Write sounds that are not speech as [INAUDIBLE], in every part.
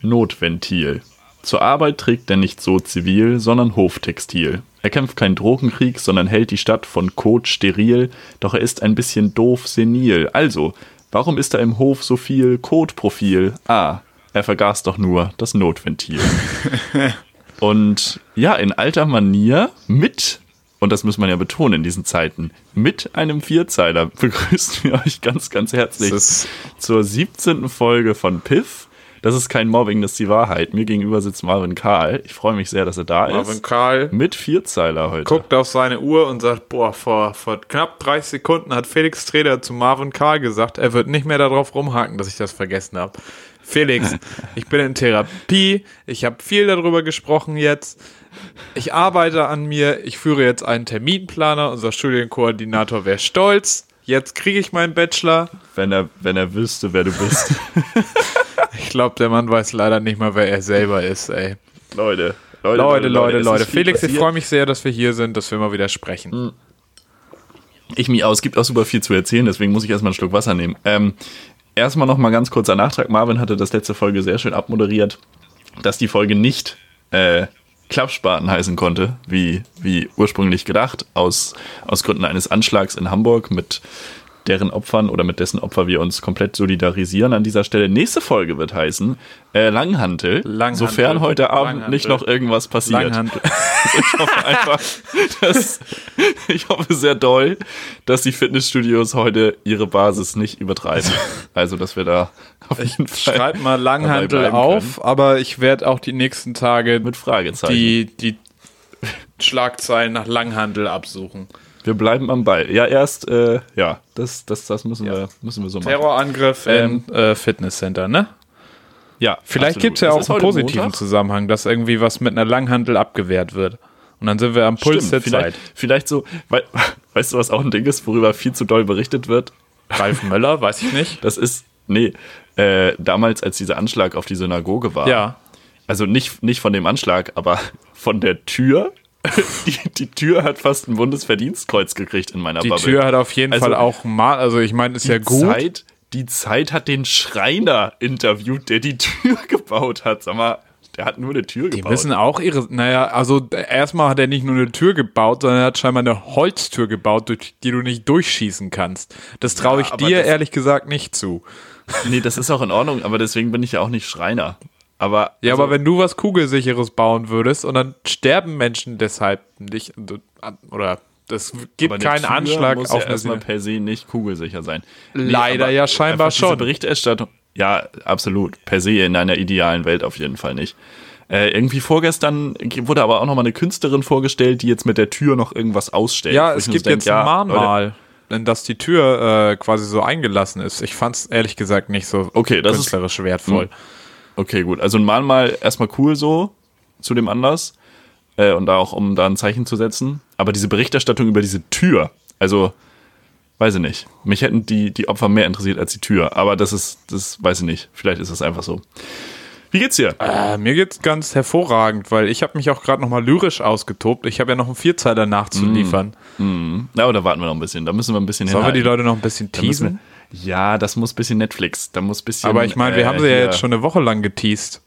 Notventil. Zur Arbeit trägt er nicht so zivil, sondern Hoftextil. Er kämpft keinen Drogenkrieg, sondern hält die Stadt von Kot steril, doch er ist ein bisschen doof senil. Also, warum ist da im Hof so viel Kotprofil? Ah, er vergaß doch nur das Notventil. [LAUGHS] Und ja, in alter Manier mit, und das muss man ja betonen in diesen Zeiten, mit einem Vierzeiler begrüßen wir euch ganz, ganz herzlich zur 17. Folge von Piff. Das ist kein Mobbing, das ist die Wahrheit. Mir gegenüber sitzt Marvin Karl. Ich freue mich sehr, dass er da Marvin ist. Marvin Karl. Mit Vierzeiler heute. Guckt auf seine Uhr und sagt, boah, vor, vor knapp 30 Sekunden hat Felix Treder zu Marvin Karl gesagt, er wird nicht mehr darauf rumhaken, dass ich das vergessen habe. Felix, [LAUGHS] ich bin in Therapie, ich habe viel darüber gesprochen jetzt. Ich arbeite an mir, ich führe jetzt einen Terminplaner, unser Studienkoordinator wäre stolz. Jetzt kriege ich meinen Bachelor. Wenn er, wenn er wüsste, wer du bist. [LAUGHS] ich glaube, der Mann weiß leider nicht mal, wer er selber ist, ey. Leute, Leute, Leute, Leute. Leute. Felix, passiert. ich freue mich sehr, dass wir hier sind, dass wir mal wieder sprechen. Hm. Ich mich aus, es gibt auch super viel zu erzählen, deswegen muss ich erstmal einen Schluck Wasser nehmen. Ähm, erstmal noch mal ganz kurzer Nachtrag. Marvin hatte das letzte Folge sehr schön abmoderiert, dass die Folge nicht äh, Klappspaten heißen konnte, wie, wie ursprünglich gedacht, aus, aus Gründen eines Anschlags in Hamburg mit deren Opfern oder mit dessen Opfer wir uns komplett solidarisieren an dieser Stelle. Nächste Folge wird heißen äh, Langhantel, Langhantel, sofern heute Abend Langhantel. nicht noch irgendwas passiert. Langhantel. [LAUGHS] ich hoffe einfach, dass, ich hoffe sehr doll, dass die Fitnessstudios heute ihre Basis nicht übertreiben. Also, dass wir da auf jeden ich Fall schreib mal Langhantel auf, können. aber ich werde auch die nächsten Tage mit Fragezeichen die, die Schlagzeilen nach Langhandel absuchen. Wir bleiben am Ball. Ja, erst, äh, ja, das, das, das müssen, ja. wir, müssen wir so machen. Terrorangriff ähm, im äh, Fitnesscenter, ne? Ja. Vielleicht gibt es ja auch einen positiven Montag? Zusammenhang, dass irgendwie was mit einer Langhandel abgewehrt wird. Und dann sind wir am Puls Stimmt, der vielleicht, Zeit. Vielleicht so, we [LAUGHS] weißt du, was auch ein Ding ist, worüber viel zu doll berichtet wird? Ralf Möller, weiß ich nicht. [LAUGHS] Das ist, nee, äh, damals, als dieser Anschlag auf die Synagoge war. Ja. Also nicht, nicht von dem Anschlag, aber [LAUGHS] von der Tür [LAUGHS] die, die, Tür hat fast ein Bundesverdienstkreuz gekriegt in meiner die Bubble. Die Tür hat auf jeden also, Fall auch mal, also ich meine, ist ja gut. Zeit, die Zeit hat den Schreiner interviewt, der die [LAUGHS] Tür gebaut hat. Sag mal, der hat nur eine Tür die gebaut. Die wissen auch ihre, naja, also erstmal hat er nicht nur eine Tür gebaut, sondern er hat scheinbar eine Holztür gebaut, durch die du nicht durchschießen kannst. Das traue ich ja, dir ehrlich gesagt nicht zu. Nee, das ist auch in Ordnung, aber deswegen bin ich ja auch nicht Schreiner. Aber, ja, also, aber wenn du was Kugelsicheres bauen würdest und dann sterben Menschen deshalb nicht, oder das gibt keinen Tür Anschlag muss auf ja erstmal per se nicht kugelsicher sein. Leider nee, ja scheinbar schon. Berichterstattung, ja, absolut. Per se in einer idealen Welt auf jeden Fall nicht. Äh, irgendwie vorgestern wurde aber auch noch mal eine Künstlerin vorgestellt, die jetzt mit der Tür noch irgendwas ausstellt. Ja, es gibt jetzt ein Mahnmal. Denn dass die Tür äh, quasi so eingelassen ist. Ich fand es ehrlich gesagt nicht so okay, das künstlerisch ist, wertvoll. Mh. Okay, gut. Also ein Mahnmal erstmal cool so zu dem Anlass. Äh, und da auch, um da ein Zeichen zu setzen. Aber diese Berichterstattung über diese Tür, also weiß ich nicht. Mich hätten die, die Opfer mehr interessiert als die Tür. Aber das ist, das weiß ich nicht. Vielleicht ist das einfach so. Wie geht's dir? Äh, mir geht's ganz hervorragend, weil ich habe mich auch gerade nochmal lyrisch ausgetobt. Ich habe ja noch einen Vierzeiler nachzuliefern. Mm, mm. Ja, aber da warten wir noch ein bisschen. Da müssen wir ein bisschen Sollen hinhalten. wir die Leute noch ein bisschen teasen? Ja, das muss ein bisschen Netflix. Da muss bisschen. Aber ich meine, wir äh, haben sie ja jetzt schon eine Woche lang geteased.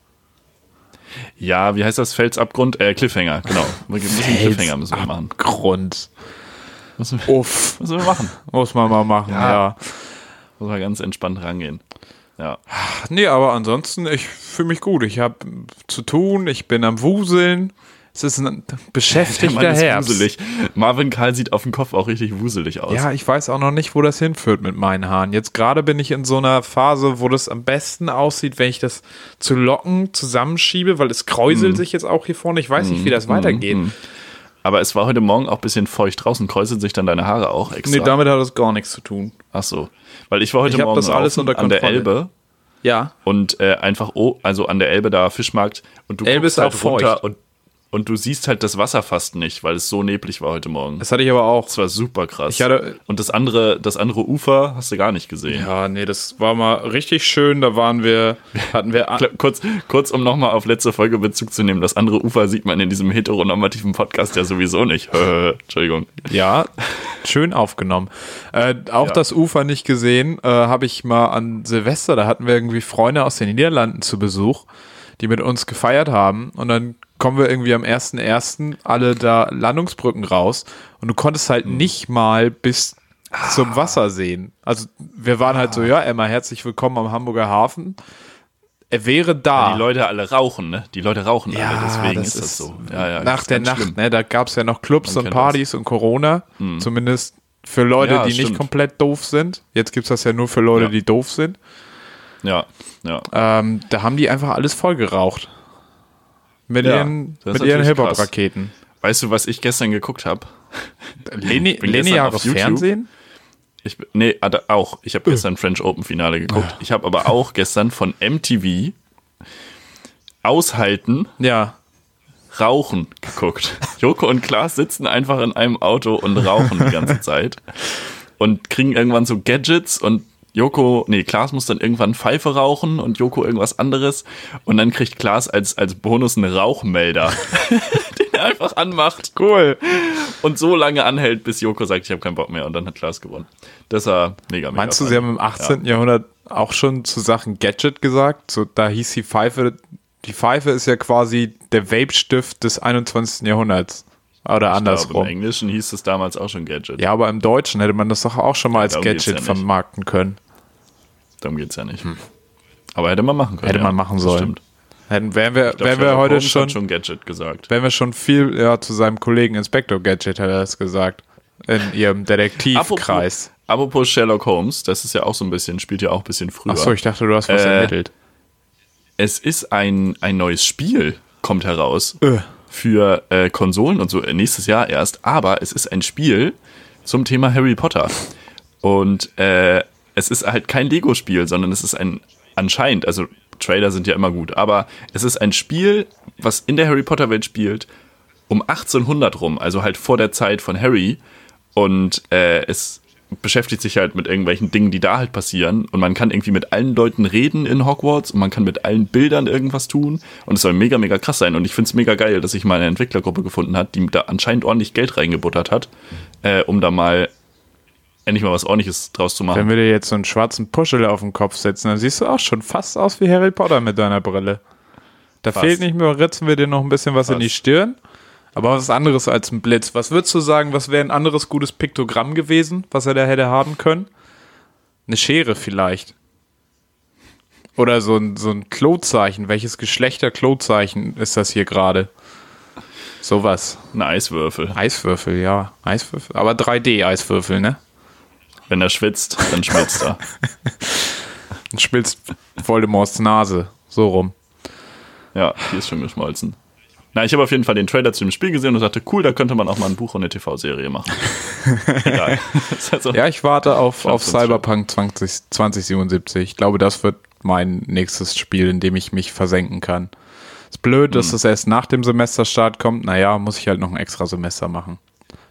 Ja, wie heißt das? Felsabgrund? Äh, Cliffhanger, genau. Bisschen Cliffhanger müssen wir machen. Grund. Müssen wir, Uff. [LAUGHS] Müssen wir machen. Muss man mal machen, ja. ja. Muss man ganz entspannt rangehen. Ja. Nee, aber ansonsten, ich fühle mich gut. Ich habe zu tun, ich bin am Wuseln. Es [LAUGHS] ist ein beschäftigter Der Mann Herbst. Wuselig. Marvin Karl sieht auf dem Kopf auch richtig wuselig aus. Ja, ich weiß auch noch nicht, wo das hinführt mit meinen Haaren. Jetzt gerade bin ich in so einer Phase, wo das am besten aussieht, wenn ich das zu Locken zusammenschiebe, weil es kräuselt mm. sich jetzt auch hier vorne. Ich weiß nicht, wie das mm. weitergeht. Mm. Aber es war heute Morgen auch ein bisschen feucht draußen. Kräuseln sich dann deine Haare auch extra? Nee, damit hat das gar nichts zu tun. Ach so. Weil ich war heute ich Morgen das alles unter an der Elbe. Ja. Und äh, einfach, oh, also an der Elbe da Fischmarkt. Und du Elbe guckst ist halt auch runter feucht. und und du siehst halt das Wasser fast nicht, weil es so neblig war heute Morgen. Das hatte ich aber auch. Das war super krass. Ich hatte, und das andere, das andere Ufer hast du gar nicht gesehen. Ja, nee, das war mal richtig schön. Da waren wir, hatten wir. kurz, kurz, um nochmal auf letzte Folge Bezug zu nehmen. Das andere Ufer sieht man in diesem heteronormativen Podcast ja sowieso nicht. [LAUGHS] Entschuldigung. Ja, schön aufgenommen. Äh, auch ja. das Ufer nicht gesehen, äh, habe ich mal an Silvester. Da hatten wir irgendwie Freunde aus den Niederlanden zu Besuch. die mit uns gefeiert haben. Und dann kommen wir irgendwie am 1.1. alle da Landungsbrücken raus. Und du konntest halt Mhm. nicht mal bis zum Wasser sehen. Also wir waren halt Ah. so, ja, Emma, herzlich willkommen am Hamburger Hafen. Er wäre da. Die Leute alle rauchen, ne? Die Leute rauchen alle, deswegen das ist das so. Ja, ja, nach das der Nacht, schlimm. ne, da gab es ja noch Clubs Man und Partys und Corona. Zumindest für Leute, Ja, die nicht stimmt. komplett doof sind. Jetzt gibt es das ja nur für Leute, Ja. die doof sind. Ja, ja. Ähm, da haben die einfach alles voll geraucht. Mit Ja, ihren, mit ihren. Hip-Hop-Raketen. Weißt du, was ich gestern geguckt habe? Lineares [LAUGHS] auf YouTube. Fernsehen? Ich, nee, hatte auch. Ich habe gestern French Open Finale geguckt. Ich habe aber auch gestern von MTV Aushalten, Ja. Rauchen geguckt. Joko und Klaas sitzen einfach in einem Auto und rauchen die ganze [LAUGHS] Zeit und kriegen irgendwann so Gadgets und Joko, nee, Klaas muss dann irgendwann Pfeife rauchen und Joko irgendwas anderes und dann kriegt Klaas als, als Bonus einen Rauchmelder, [LAUGHS] den er einfach anmacht Cool. und so lange anhält, bis Joko sagt, ich habe keinen Bock mehr und dann hat Klaas gewonnen. Das war mega, mega Meinst du, sie haben im 18. Jahrhundert auch schon zu Sachen Gadget gesagt? So, da hieß die Pfeife, die Pfeife ist ja quasi der Vape-Stift des 21. Jahrhunderts. Oder Ich glaube, andersrum. Im Englischen hieß es damals auch schon Gadget. Ja, aber im Deutschen hätte man das doch auch schon mal als Gadget ja vermarkten können. Darum geht's ja nicht. Aber hätte man machen können. Hm. Hätte ja. man machen sollen. Stimmt. Hätten, wären wir, glaub, wären wir heute Holmes schon, schon Gadget gesagt. wären wir schon viel ja, zu seinem Kollegen Inspector Gadget, hätte er das gesagt. In ihrem Detektivkreis. Apropos, apropos Sherlock Holmes, das ist ja auch so ein bisschen, spielt ja auch ein bisschen früher. Achso, ich dachte, du hast was Äh, ermittelt. Es ist ein, ein neues Spiel, kommt heraus. Äh. Für äh, Konsolen und so äh, nächstes Jahr erst. Aber es ist ein Spiel zum Thema Harry Potter. Und äh, es ist halt kein Lego-Spiel, sondern es ist ein anscheinend, also Trailer sind ja immer gut, aber es ist ein Spiel, was in der Harry Potter-Welt spielt, um 1800 rum, also halt vor der Zeit von Harry. Und äh, es beschäftigt sich halt mit irgendwelchen Dingen, die da halt passieren. Und man kann irgendwie mit allen Leuten reden in Hogwarts und man kann mit allen Bildern irgendwas tun. Und es soll mega, mega krass sein. Und ich finde es mega geil, dass sich mal eine Entwicklergruppe gefunden hat, die da anscheinend ordentlich Geld reingebuttert hat, äh, um da mal endlich mal was ordentliches draus zu machen. Wenn wir dir jetzt so einen schwarzen Puschel auf den Kopf setzen, dann siehst du auch schon fast aus wie Harry Potter mit deiner Brille. Da Fast. fehlt nicht mehr, ritzen wir dir noch ein bisschen was in die Fast. Stirn. Aber was anderes als ein Blitz. Was würdest du sagen, was wäre ein anderes gutes Piktogramm gewesen, was er da hätte haben können? Eine Schere vielleicht. Oder so ein, so ein Klozeichen. Welches Geschlechter-Klozeichen ist das hier gerade? Sowas. Ein Eiswürfel. Eiswürfel, ja. Eiswürfel. Aber 3D-Eiswürfel, ne? Wenn er schwitzt, dann schwitzt er. [LAUGHS] Und spitzt Voldemorts Nase. So rum. Ja, die ist schon geschmolzen. Na, ich habe auf jeden Fall den Trailer zu dem Spiel gesehen und dachte, cool, da könnte man auch mal ein Buch und eine TV-Serie machen. [LAUGHS] Egal. Also, Ja, ich warte auf, auf Cyberpunk 20, 2077. Ich glaube, das wird mein nächstes Spiel, in dem ich mich versenken kann. Ist blöd, dass das erst nach dem Semesterstart kommt. Naja, muss ich halt noch ein extra Semester machen.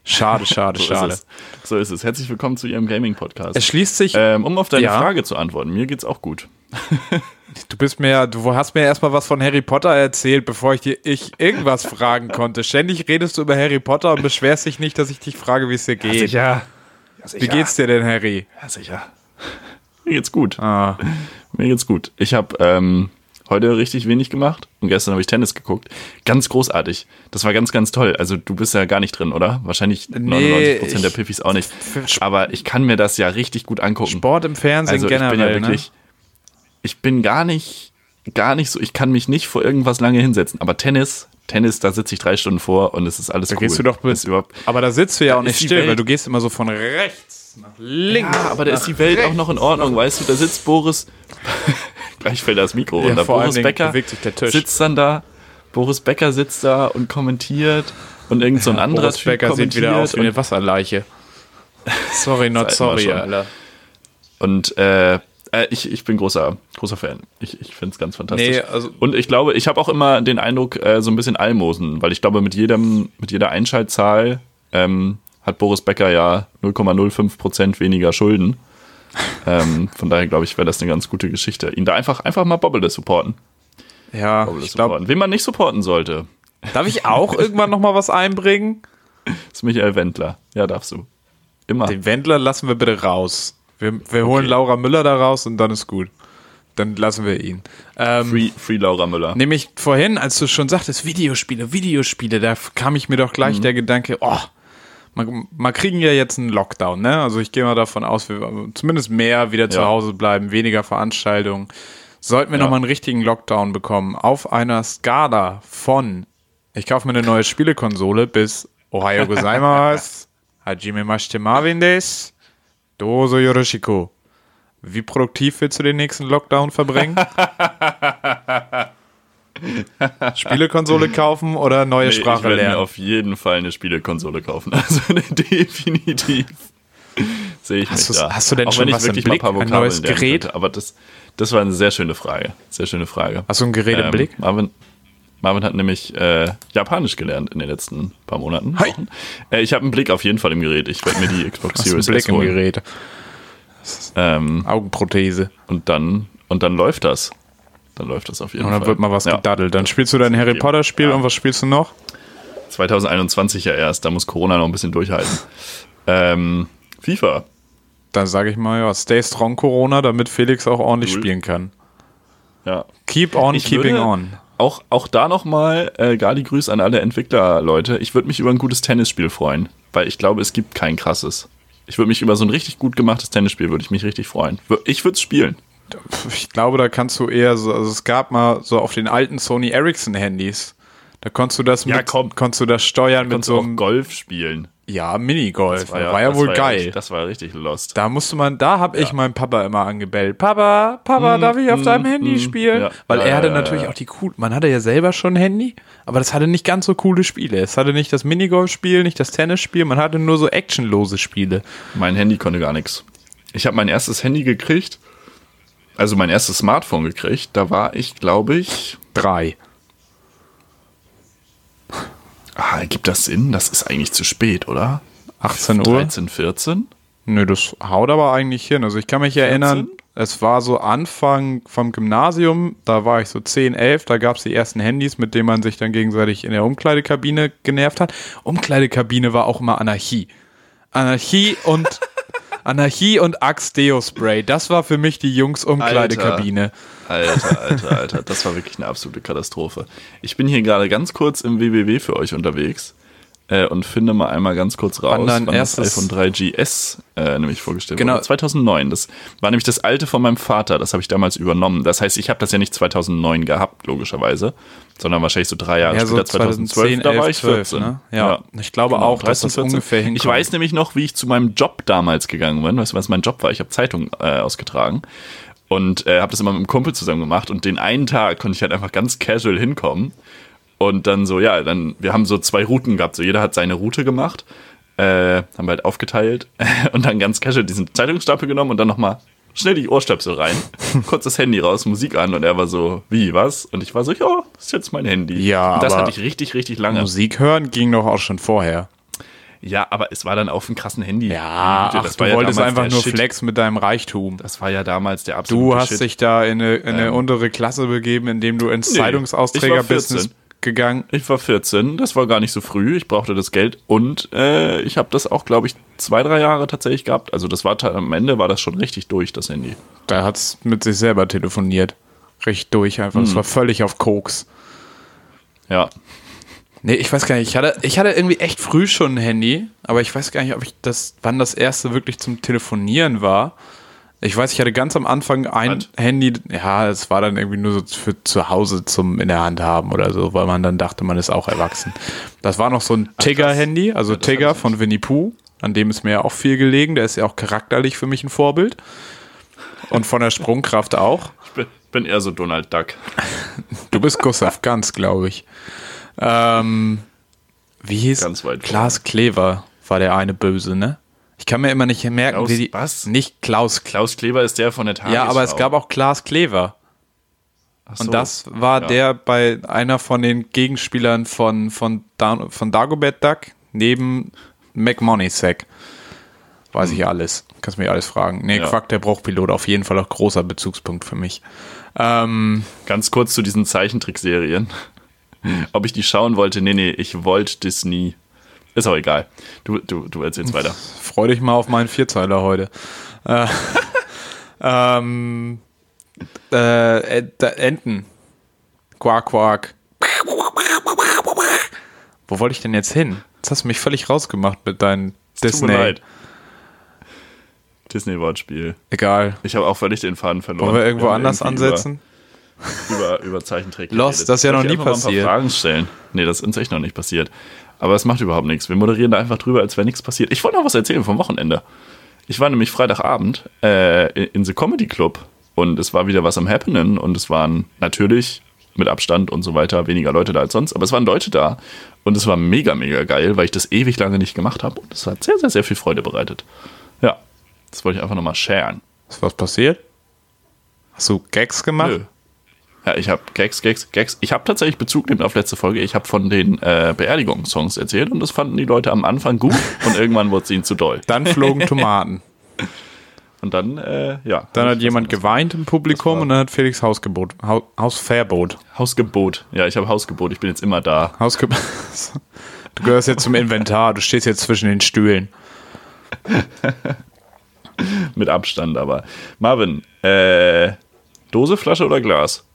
Schade, schade, [LAUGHS] so schade. ist. So ist es. Herzlich willkommen zu Ihrem Gaming-Podcast. Es schließt sich, Ähm, um auf deine Ja. Frage zu antworten, mir geht's auch gut. [LAUGHS] du bist mir, du hast mir erstmal was von Harry Potter erzählt, bevor ich dir ich irgendwas fragen konnte. Ständig redest du über Harry Potter und beschwerst dich nicht, dass ich dich frage, wie es dir geht. Ja, Wie geht's dir denn, Harry? Ja, sicher. Mir geht's gut. Ah, Mir geht's gut. Ich habe ähm, heute richtig wenig gemacht und gestern habe ich Tennis geguckt. Ganz großartig. Das war ganz, ganz toll. Also du bist ja gar nicht drin, oder? Wahrscheinlich 99% der ich- Piffis auch nicht. Aber ich kann mir das ja richtig gut angucken. Sport im Fernsehen also ich generell, bin ja wirklich, ich bin gar nicht, gar nicht so, ich kann mich nicht vor irgendwas lange hinsetzen. Aber Tennis, Tennis, da sitze ich drei Stunden vor und es ist alles Da cool. gehst du doch mit, aber da sitzt du ja auch nicht still, Welt- weil du gehst immer so von rechts nach links. ja, aber da ist die Welt auch noch in Ordnung, weißt du? Da sitzt Boris, [LAUGHS] gleich fällt das Mikro Ja, runter. Boris Becker bewegt sich der Tisch. sitzt dann da, Boris Becker sitzt da und kommentiert und irgend so ein anderer Boris Typ Becker sieht wieder aus wie eine Wasserleiche. [LAUGHS] Sorry, not sorry. Alter. Und äh, äh, ich, ich bin großer, großer Fan. Ich, ich finde es ganz fantastisch. Nee, also- und ich glaube, ich habe auch immer den Eindruck, äh, so ein bisschen Almosen, weil ich glaube, mit jedem, mit jeder Einschaltzahl ähm, hat Boris Becker ja 0,05 Prozent weniger Schulden. [LAUGHS] ähm, von daher glaube ich, wäre das eine ganz gute Geschichte. Ihn da einfach, einfach mal Bobble supporten. Ja, Bobble ich glaube, supporten. Wen man nicht supporten sollte, darf ich auch irgendwann noch mal was einbringen? [LAUGHS] ist Michael Wendler. Ja, darfst du. Immer. Den Wendler lassen wir bitte raus. Wir, wir holen Laura Müller da raus und dann ist gut. dann lassen wir ihn. Ähm, Free, Free Laura Müller. Nämlich vorhin, als du schon sagtest, Videospiele, Videospiele, da kam ich mir doch gleich der Gedanke, oh, mal, mal kriegen ja jetzt einen Lockdown, ne? Also ich gehe mal davon aus, wir zumindest mehr wieder zu Ja. Hause bleiben, weniger Veranstaltungen. Sollten wir Ja. noch mal einen richtigen Lockdown bekommen, auf einer Skala von ich kaufe mir eine neue Spielekonsole bis Ohio gozaimasu, [LAUGHS] Hajime mashite Marvin des, Dozo Yoroshiku. Wie produktiv willst du den nächsten Lockdown verbringen? [LAUGHS] Spielekonsole kaufen oder neue Nee, ich Sprache werde mir lernen? auf jeden Fall eine Spielekonsole kaufen. [LAUGHS] Also [LAUGHS] definitiv sehe ich Hast mich da. hast du denn Auch schon ich was im Blick? Ein neues Gerät? Könnte. Aber das, das war eine sehr schöne Frage. Sehr schöne Frage. Hast du ein Gerät im Ähm, Blick? Marvin, Marvin hat nämlich äh, Japanisch gelernt in den letzten paar Monaten. Hi. Wochen. Äh, ich habe einen Blick auf jeden Fall im Gerät. Ich werde mir die [LAUGHS] Xbox Series Blick S im holen. Gerät? Ähm, Augenprothese. und dann und dann läuft das. Dann läuft das auf jeden Und Fall. dann wird mal was Ja. gedaddelt. Dann spielst du dein Harry. Potter Spiel Ja. und was spielst du noch? 2021 ja erst. Da muss Corona noch ein bisschen durchhalten. [LAUGHS] ähm, FIFA. Dann sage ich mal, ja, stay strong Corona, damit Felix auch ordentlich Cool. spielen kann. Ja. Keep on Ich keeping on. Auch, auch da nochmal, äh, Gali Grüß an alle Entwickler-Leute. Ich würde mich über ein gutes Tennisspiel freuen, weil ich glaube, es gibt kein krasses. Ich würde mich über so ein richtig gut gemachtes Tennisspiel, würde ich mich richtig freuen. Ich würde es spielen. Ich glaube, da kannst du eher so, also es gab mal so auf den alten Sony Ericsson Handys. Da konntest du das Ja, mit, komm. konntest du das steuern mit Kannst so einem, Golf spielen. Ja, Minigolf. War ja, das wohl war geil. richtig- das war richtig lost. Da musste man, da habe ich meinen Papa immer angebellt. Papa, Papa, darf ich auf deinem Handy mm, spielen? ja. Weil Ja, er hatte ja, natürlich ja. auch die cool. Man hatte ja selber schon ein Handy, aber das hatte nicht ganz so coole Spiele. Es hatte nicht das Minigolf-Spiel, nicht das Tennisspiel, man hatte nur so actionlose Spiele. Mein Handy konnte gar nichts. Ich habe mein erstes Handy gekriegt, also mein erstes Smartphone gekriegt. Da war ich, glaube ich, Drei. Ah, gibt das Sinn? Das ist eigentlich zu spät, oder? 18 Uhr. 13, 14? Nö, das haut aber eigentlich hin. Also ich kann mich erinnern, es war so Anfang vom Gymnasium, da war ich so 10, 11, da gab es die ersten Handys, mit denen man sich dann gegenseitig in der Umkleidekabine genervt hat. Umkleidekabine war auch immer Anarchie. Anarchie und [LAUGHS] Anarchie und Axe Deo Spray. Das war für mich die Jungs Umkleidekabine. Alter, alter, alter, das war wirklich eine absolute Katastrophe. Ich bin hier gerade ganz kurz im WWW für euch unterwegs äh, und finde mal einmal ganz kurz raus, Wann wann das iPhone 3GS äh, nämlich vorgestellt Genau. wurde. 2009. Das war nämlich das alte von meinem Vater. Das habe ich damals übernommen. Das heißt, ich habe das ja nicht 2009 gehabt, logischerweise, sondern wahrscheinlich so drei Jahre Ja, so später, 2012. 2010, da war 11, ich 14. ne? Ja, ich glaube auch, dass das 13, 14. ungefähr hinkommt. Ich weiß nämlich noch, wie ich zu meinem Job damals gegangen bin. Weißt du, was mein Job war? Ich habe Zeitung äh, ausgetragen und äh, habe das immer mit einem Kumpel zusammen gemacht. Und den einen Tag konnte ich halt einfach ganz casual hinkommen. Und dann so, ja, dann, wir haben so zwei Routen gehabt. So jeder hat seine Route gemacht, äh, haben wir halt aufgeteilt [LAUGHS] und dann ganz casual diesen Zeitungsstapel genommen und dann nochmal schnell die Ohrstöpsel rein, [LAUGHS] kurz das Handy raus, Musik an und er war so, wie, was? Und ich war so, ja, das ist jetzt mein Handy. Ja, und das hatte ich richtig, richtig lange. Musik hören ging doch auch schon vorher. Ja, aber es war dann auf dem krassen Handy. Ja, Güte, ach, du wolltest damals einfach nur Shit. Flex mit deinem Reichtum. Das war ja damals der absolute Du hast Shit. dich da in eine, in eine untere Klasse begeben, indem du ins Nee, Zeitungsausträgerbusiness ich war 14. gegangen. Ich war 14, das war gar nicht so früh. Ich brauchte das Geld und äh, ich habe das auch, glaube ich, zwei, drei Jahre tatsächlich gehabt. Also das war am Ende war das schon richtig durch, das Handy. Da hat's mit sich selber telefoniert. Richtig durch einfach. Hm. Das war völlig auf Koks. Ja. Nee, ich weiß gar nicht. Ich hatte, ich hatte irgendwie echt früh schon ein Handy, aber ich weiß gar nicht, ob ich das, wann das erste wirklich zum Telefonieren war. Ich weiß, ich hatte ganz am Anfang ein Was? Handy, ja, es war dann irgendwie nur so für zu Hause zum in der Hand haben oder so, weil man dann dachte, man ist auch erwachsen. Das war noch so ein Tigger-Handy, also das Tigger von Winnie Pooh, an dem ist mir ja auch viel gelegen. Der ist ja auch charakterlich für mich ein Vorbild. Und von der Sprungkraft auch. Ich bin, bin eher so Donald Duck. [LAUGHS] Du bist Gustav Ganz, glaube ich. Ähm, wie hieß Ganz weit Klaas Klever war der eine Böse, ne? Ich kann mir immer nicht merken, Klaus wie die. was? Nicht Klaus. Klaus Kleber ist der von der Tagesschau. Ja, aber es gab auch Klaas Klever. Ach so. Und das war Ja. der bei einer von den Gegenspielern von, von, Dan von Dagobert Duck neben McMoneysack. Weiß ich alles. Kannst mich alles fragen. Nee, Hm. Ja. Quack, der Bruchpilot, auf jeden Fall auch großer Bezugspunkt für mich. Ähm, Ganz kurz zu diesen Zeichentrickserien. Ob ich die schauen wollte? Nee, nee, ich wollte das nie. Ist auch egal. Du, du, du erzählst weiter. Freu dich mal auf meinen Vierzeiler heute. Äh, [LAUGHS] ähm, Äh, Enten. Quark, Quark. Wo wollte ich denn jetzt hin? Jetzt hast du mich völlig rausgemacht mit deinen Disney. Disney-Wortspiel. Egal. Ich habe auch völlig den Faden verloren. Wollen wir irgendwo wir anders ansetzen? Über, über Zeichentrick. Lost, das ist ja noch nie passiert. Mal ein Fragen stellen. Nee, das ist uns echt noch nicht passiert. Aber es macht überhaupt nichts. Wir moderieren da einfach drüber, als wäre nichts passiert. Ich wollte noch was erzählen vom Wochenende. Ich war nämlich Freitagabend äh, in The Comedy Club und es war wieder was am Happening und es waren natürlich mit Abstand und so weiter weniger Leute da als sonst, aber es waren Leute da und es war mega, mega geil, weil ich das ewig lange nicht gemacht habe und es hat sehr, sehr, sehr viel Freude bereitet. Ja, das wollte ich einfach nochmal sharen. Ist was passiert? Hast du Gags gemacht? Nö. Ja, ich habe Gags, Gags, Gags. Ich habe tatsächlich Bezug nehmen auf letzte Folge. Ich habe von den äh, Beerdigungssongs erzählt und das fanden die Leute am Anfang gut [LAUGHS] und irgendwann wurde es ihnen zu doll. Dann flogen Tomaten. [LAUGHS] Und dann, äh, ja. Dann hat jemand geweint im Publikum und dann hat Felix Hausgebot, ha Hausverbot. Hausgebot. Ja, ich habe Hausgebot. Ich bin jetzt immer da. Hausgebot. [LAUGHS] Du gehörst jetzt zum Inventar. Du stehst jetzt zwischen den Stühlen. Mit Abstand aber. Marvin, äh, Dose, Flasche oder Glas?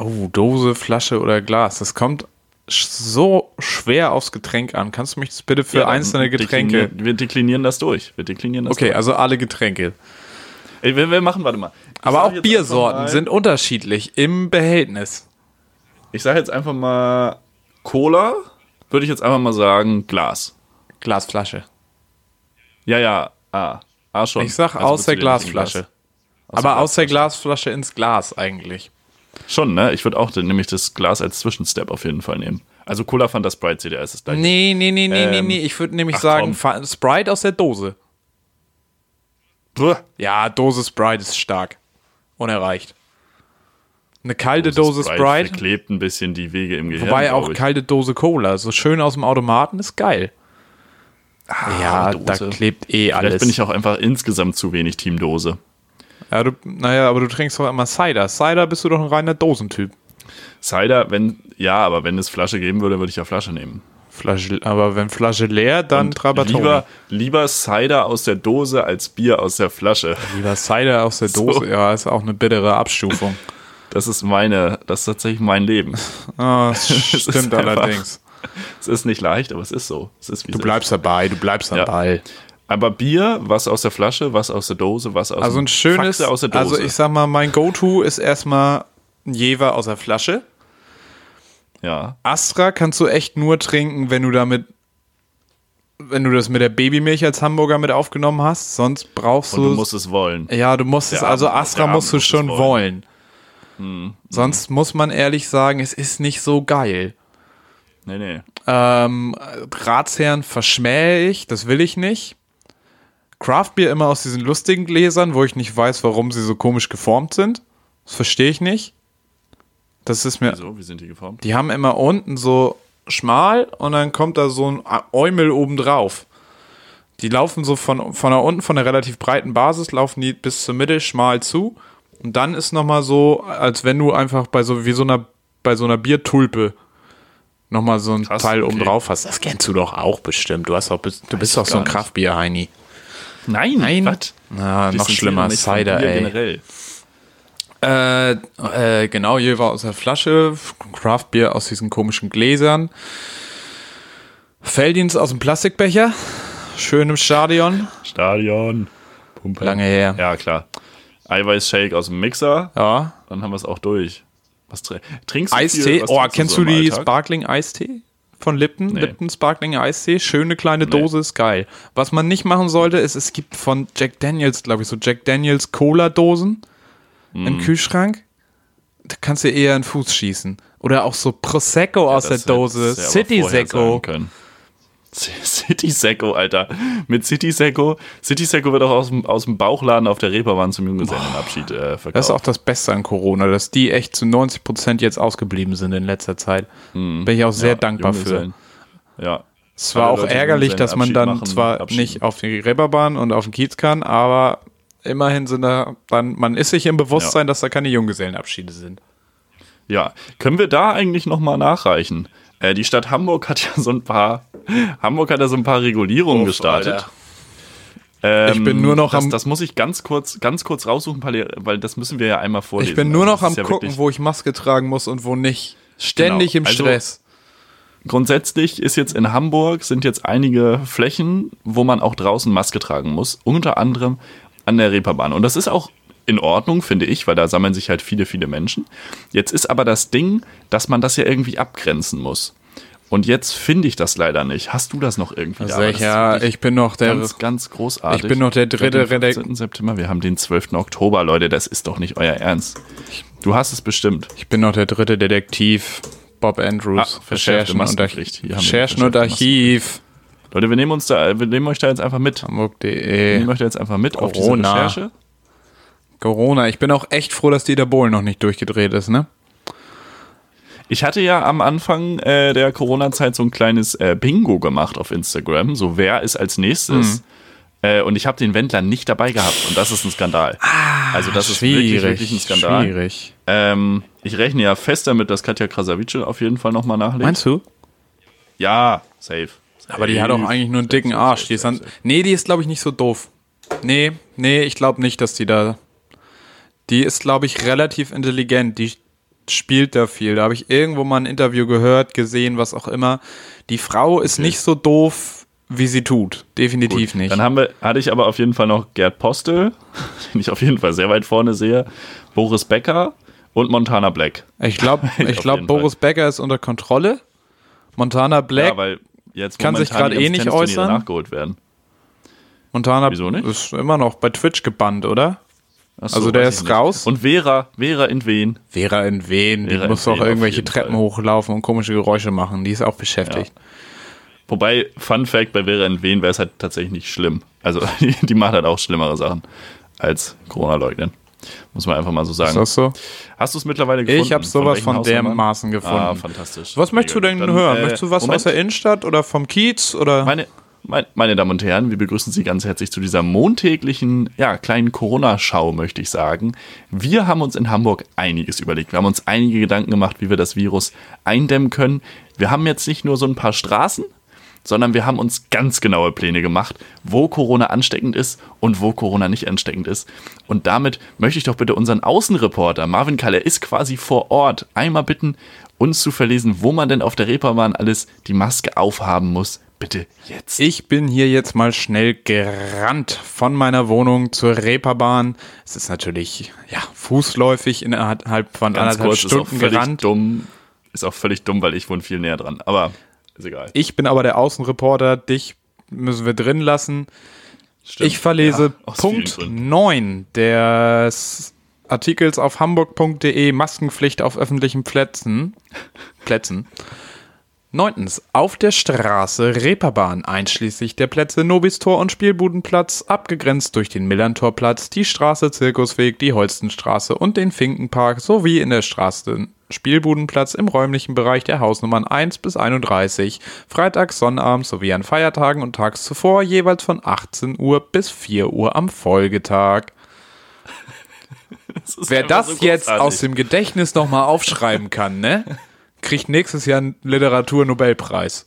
Oh, Dose, Flasche oder Glas. Das kommt so schwer aufs Getränk an. Kannst du mich das bitte für ja, einzelne Getränke. Deklinieren, wir deklinieren das durch. Wir deklinieren das okay, durch. also alle Getränke. Ey, wir, wir, machen, warte mal. Ich Aber auch Biersorten sind unterschiedlich im Behältnis. Ich sage jetzt einfach mal Cola, würde ich jetzt einfach mal sagen Glas. Glasflasche. Ja, ja, ah. ah schon. Ich sag also aus der Glasflasche. Glas. Aus Aber aus der Glasflasche ins Glas eigentlich. Schon, ne? Ich würde auch nämlich das Glas als Zwischenstep auf jeden Fall nehmen. Also Cola Fanta Sprite CDR ist es gleich. Nee, nee, nee, nee, ähm, nee, nee. Ich würde nämlich ach, sagen, komm. Sprite aus der Dose. Puh. Ja, Dose Sprite ist stark. Unerreicht. Eine kalte Dose, Dose Sprite. Sprite verklebt ein bisschen die Wege im Gehirn. Wobei auch kalte Dose Cola. So schön aus dem Automaten ist geil. Ah, ja, Dose. da klebt eh alles. Vielleicht bin ich auch einfach insgesamt zu wenig Team Dose. Ja, du, naja, aber du trinkst doch immer Cider. Cider bist du doch ein reiner Dosentyp. Cider, wenn, ja, aber wenn es Flasche geben würde, würde ich ja Flasche nehmen. Flasche, aber wenn Flasche leer, dann Trabatoni. Lieber, lieber Cider aus der Dose als Bier aus der Flasche. Lieber Cider aus der [LAUGHS] Dose, so. ja, ist auch eine bittere Abstufung. Das ist meine, das ist tatsächlich mein Leben. Das [LAUGHS] stimmt allerdings. Es ist nicht leicht, aber es ist so. Es ist, du bleibst dabei, du bleibst am ja. Aber Bier, was aus der Flasche, was aus der Dose, was aus also ein schönes, aus der Dose. Also ich sag mal, mein Go-To ist erstmal ein Jever aus der Flasche. Ja. Astra kannst du echt nur trinken, wenn du damit, wenn du das mit der Babymilch als Hamburger mit aufgenommen hast. Sonst brauchst du. Und du musst es wollen. Ja, du musst der es, also Astra musst du schon wollen. wollen. Hm, Sonst muss man ehrlich sagen, es ist nicht so geil. Nee, nee. Ähm, Ratsherren verschmähe ich, das will ich nicht. Craftbier immer aus diesen lustigen Gläsern, wo ich nicht weiß, warum sie so komisch geformt sind. Das verstehe ich nicht. Das ist mir. Wieso? Wie sind die geformt? Die haben immer unten so schmal und dann kommt da so ein Eumel oben drauf. Die laufen so von, von da unten, von der relativ breiten Basis, laufen die bis zur Mitte schmal zu. Und dann ist nochmal so, als wenn du einfach bei so, wie so einer, bei so einer Biertulpe nochmal so ein Krass, Teil okay. oben drauf hast. Das kennst du doch auch bestimmt. Du hast auch, du bist doch so ein Kraftbier-Heini. Nein, Nein. Was? Na, noch schlimmer, Cider, ey. Generell. Äh, äh, genau, hier war aus der Flasche, Craftbier aus diesen komischen Gläsern. Felddienst aus dem Plastikbecher, schön im Stadion. Stadion. Pumpe. Lange her. Ja, klar. Eiweißshake aus dem Mixer. Ja. Dann haben wir es auch durch. Was trinkst du? Eistee. Oh, kennst du, so du die Sparkling Eistee? Von Lipton, nee. Lipton Sparkling Eistee. Schöne kleine Dose nee. ist geil. Was man nicht machen sollte, ist, es gibt von Jack Daniels, glaube ich, so Jack Daniels Cola-Dosen mm. im Kühlschrank. Da kannst du eher einen Fuß schießen. Oder auch so Prosecco ja, aus der Dose, City Secco. City Secco, Alter. Mit City Secco. City Secco wird auch aus dem, aus dem Bauchladen auf der Reeperbahn zum Junggesellenabschied äh, verkauft. Das ist auch das Beste an Corona, dass die echt zu 90 Prozent jetzt ausgeblieben sind in letzter Zeit. Mhm. Bin ich auch sehr ja, dankbar für. Ja. Es war auch Leute, ärgerlich, dass man dann machen, zwar nicht auf die Reeperbahn und auf den Kiez kann, aber immerhin sind da dann, man ist sich im Bewusstsein, ja. dass da keine Junggesellenabschiede sind. Ja, können wir da eigentlich nochmal nachreichen? Äh, die Stadt Hamburg hat ja so ein paar, Hamburg hat ja so ein paar Regulierungen Uff, gestartet. Ähm, Ich bin nur noch das, am- Das muss ich ganz kurz, ganz kurz raussuchen, weil das müssen wir ja einmal vorlesen. Ich bin nur Also noch am ja gucken, wo ich Maske tragen muss und wo nicht. Ständig Genau. im Also- Stress. Grundsätzlich ist jetzt in Hamburg sind jetzt einige Flächen, wo man auch draußen Maske tragen muss, unter anderem an der Reeperbahn. Und das ist auch in Ordnung, finde ich, weil da sammeln sich halt viele, viele Menschen. Jetzt ist aber das Ding, dass man das ja irgendwie abgrenzen muss. Und jetzt finde ich das leider nicht. Hast du das noch irgendwie da? Das ist Sicher, wirklich ich bin noch der. ganz, ganz großartig. Ich bin noch der dritte Seit dem Redakt- 15. September. Wir haben den 12. Oktober, Leute. Das ist doch nicht euer Ernst. Du hast es bestimmt. Ich bin noch der dritte Detektiv. Bob Andrews. Ah, Recherchen und, Arch wir Recherchen und Archiv. Leute, wir nehmen uns da, wir nehmen euch da jetzt einfach mit. Wir Hamburg.de. nehmen euch da jetzt einfach mit auf diese Corona. Recherche. Corona. Ich bin auch echt froh, dass Dieter Bohlen noch nicht durchgedreht ist, ne? Ich hatte ja am Anfang äh, der Corona-Zeit so ein kleines äh, Bingo gemacht auf Instagram. So, wer ist als nächstes? Äh, und ich habe den Wendler nicht dabei gehabt. Und das ist ein Skandal. also, das ist wirklich, wirklich ein Skandal. Schwierig. Ähm, ich rechne ja fest damit, dass Katja Krasavice auf jeden Fall nochmal nachlegt. Meinst du? Ja, safe. Aber die hat auch eigentlich nur einen dicken Arsch. Die ist an, nee, die ist, glaube ich, nicht so doof. Nee, nee, ich glaube nicht, dass die da. Die ist, glaube ich, relativ intelligent. Die spielt da viel. Da habe ich irgendwo mal ein Interview gehört, gesehen, was auch immer. Die Frau ist nicht so doof, wie sie tut. Definitiv nicht. Dann haben wir, hatte ich aber auf jeden Fall noch Gerd Postel, [LAUGHS] den ich auf jeden Fall sehr weit vorne sehe, Boris Becker und Montana Black. ich glaube, [LAUGHS] ich jeden Boris Becker ist unter Kontrolle. Montana Black, Ja, kann sich gerade eh nicht äußern. nachgeholt werden. Montana Wieso nicht? ist immer noch bei Twitch gebannt, oder? Ach so, Also der ist raus? Und Vera, Vera in Wen? Vera in Wen, die Vera in muss auch irgendwelche Treppen Fall. hochlaufen und komische Geräusche machen. Die ist auch beschäftigt. Wobei, Fun Fact, bei Vera in Wen wäre es halt tatsächlich nicht schlimm. Also die, [LAUGHS] die macht halt auch schlimmere Sachen als Corona-Leugnen. Muss man einfach mal so sagen. Ist das so? Hast du es mittlerweile gefunden? Ich habe sowas von Hausnummern? dermaßen gefunden. Ah, fantastisch. was möchtest du denn Dann, hören? äh, möchtest du was Moment. aus der Innenstadt oder vom Kiez oder? Meine, mein, meine Damen und Herren, wir begrüßen Sie ganz herzlich zu dieser montäglichen, ja, kleinen Corona-Schau, möchte ich sagen. Wir haben uns in Hamburg einiges überlegt. Wir haben uns einige Gedanken gemacht, wie wir das Virus eindämmen können. Wir haben jetzt nicht nur so ein paar Straßen, sondern wir haben uns ganz genaue Pläne gemacht, wo Corona ansteckend ist und wo Corona nicht ansteckend ist. Und damit möchte ich doch bitte unseren Außenreporter Marvin Kaller ist quasi vor Ort einmal bitten, uns zu verlesen, wo man denn auf der Reeperbahn alles die Maske aufhaben muss. Bitte jetzt. Ich bin hier jetzt mal schnell gerannt von meiner Wohnung zur Reeperbahn. Es ist natürlich ja fußläufig innerhalb von Ganz anderthalb kurz, ist Stunden völlig gerannt. dumm. Ist auch völlig dumm, weil ich wohne viel näher dran. Aber ist egal. Ich bin aber der Außenreporter. Dich müssen wir drin lassen. Stimmt. Ich verlese Ja, Punkt Gründen. 9 des Artikels auf hamburg.de Maskenpflicht auf öffentlichen Plätzen. Plätzen. Neuntens. Auf der Straße Reeperbahn, einschließlich der Plätze Nobistor und Spielbudenplatz, abgegrenzt durch den Millantorplatz, die Straße Zirkusweg, die Holstenstraße und den Finkenpark sowie in der Straße Spielbudenplatz im räumlichen Bereich der Hausnummern 1 bis 31, freitags, sonnabends sowie an Feiertagen und tags zuvor jeweils von 18 Uhr bis 4 Uhr am Folgetag. [LAUGHS] ist Wer das so jetzt aus dem Gedächtnis nochmal aufschreiben kann, ne? [LAUGHS] Kriegt nächstes Jahr einen Literaturnobelpreis.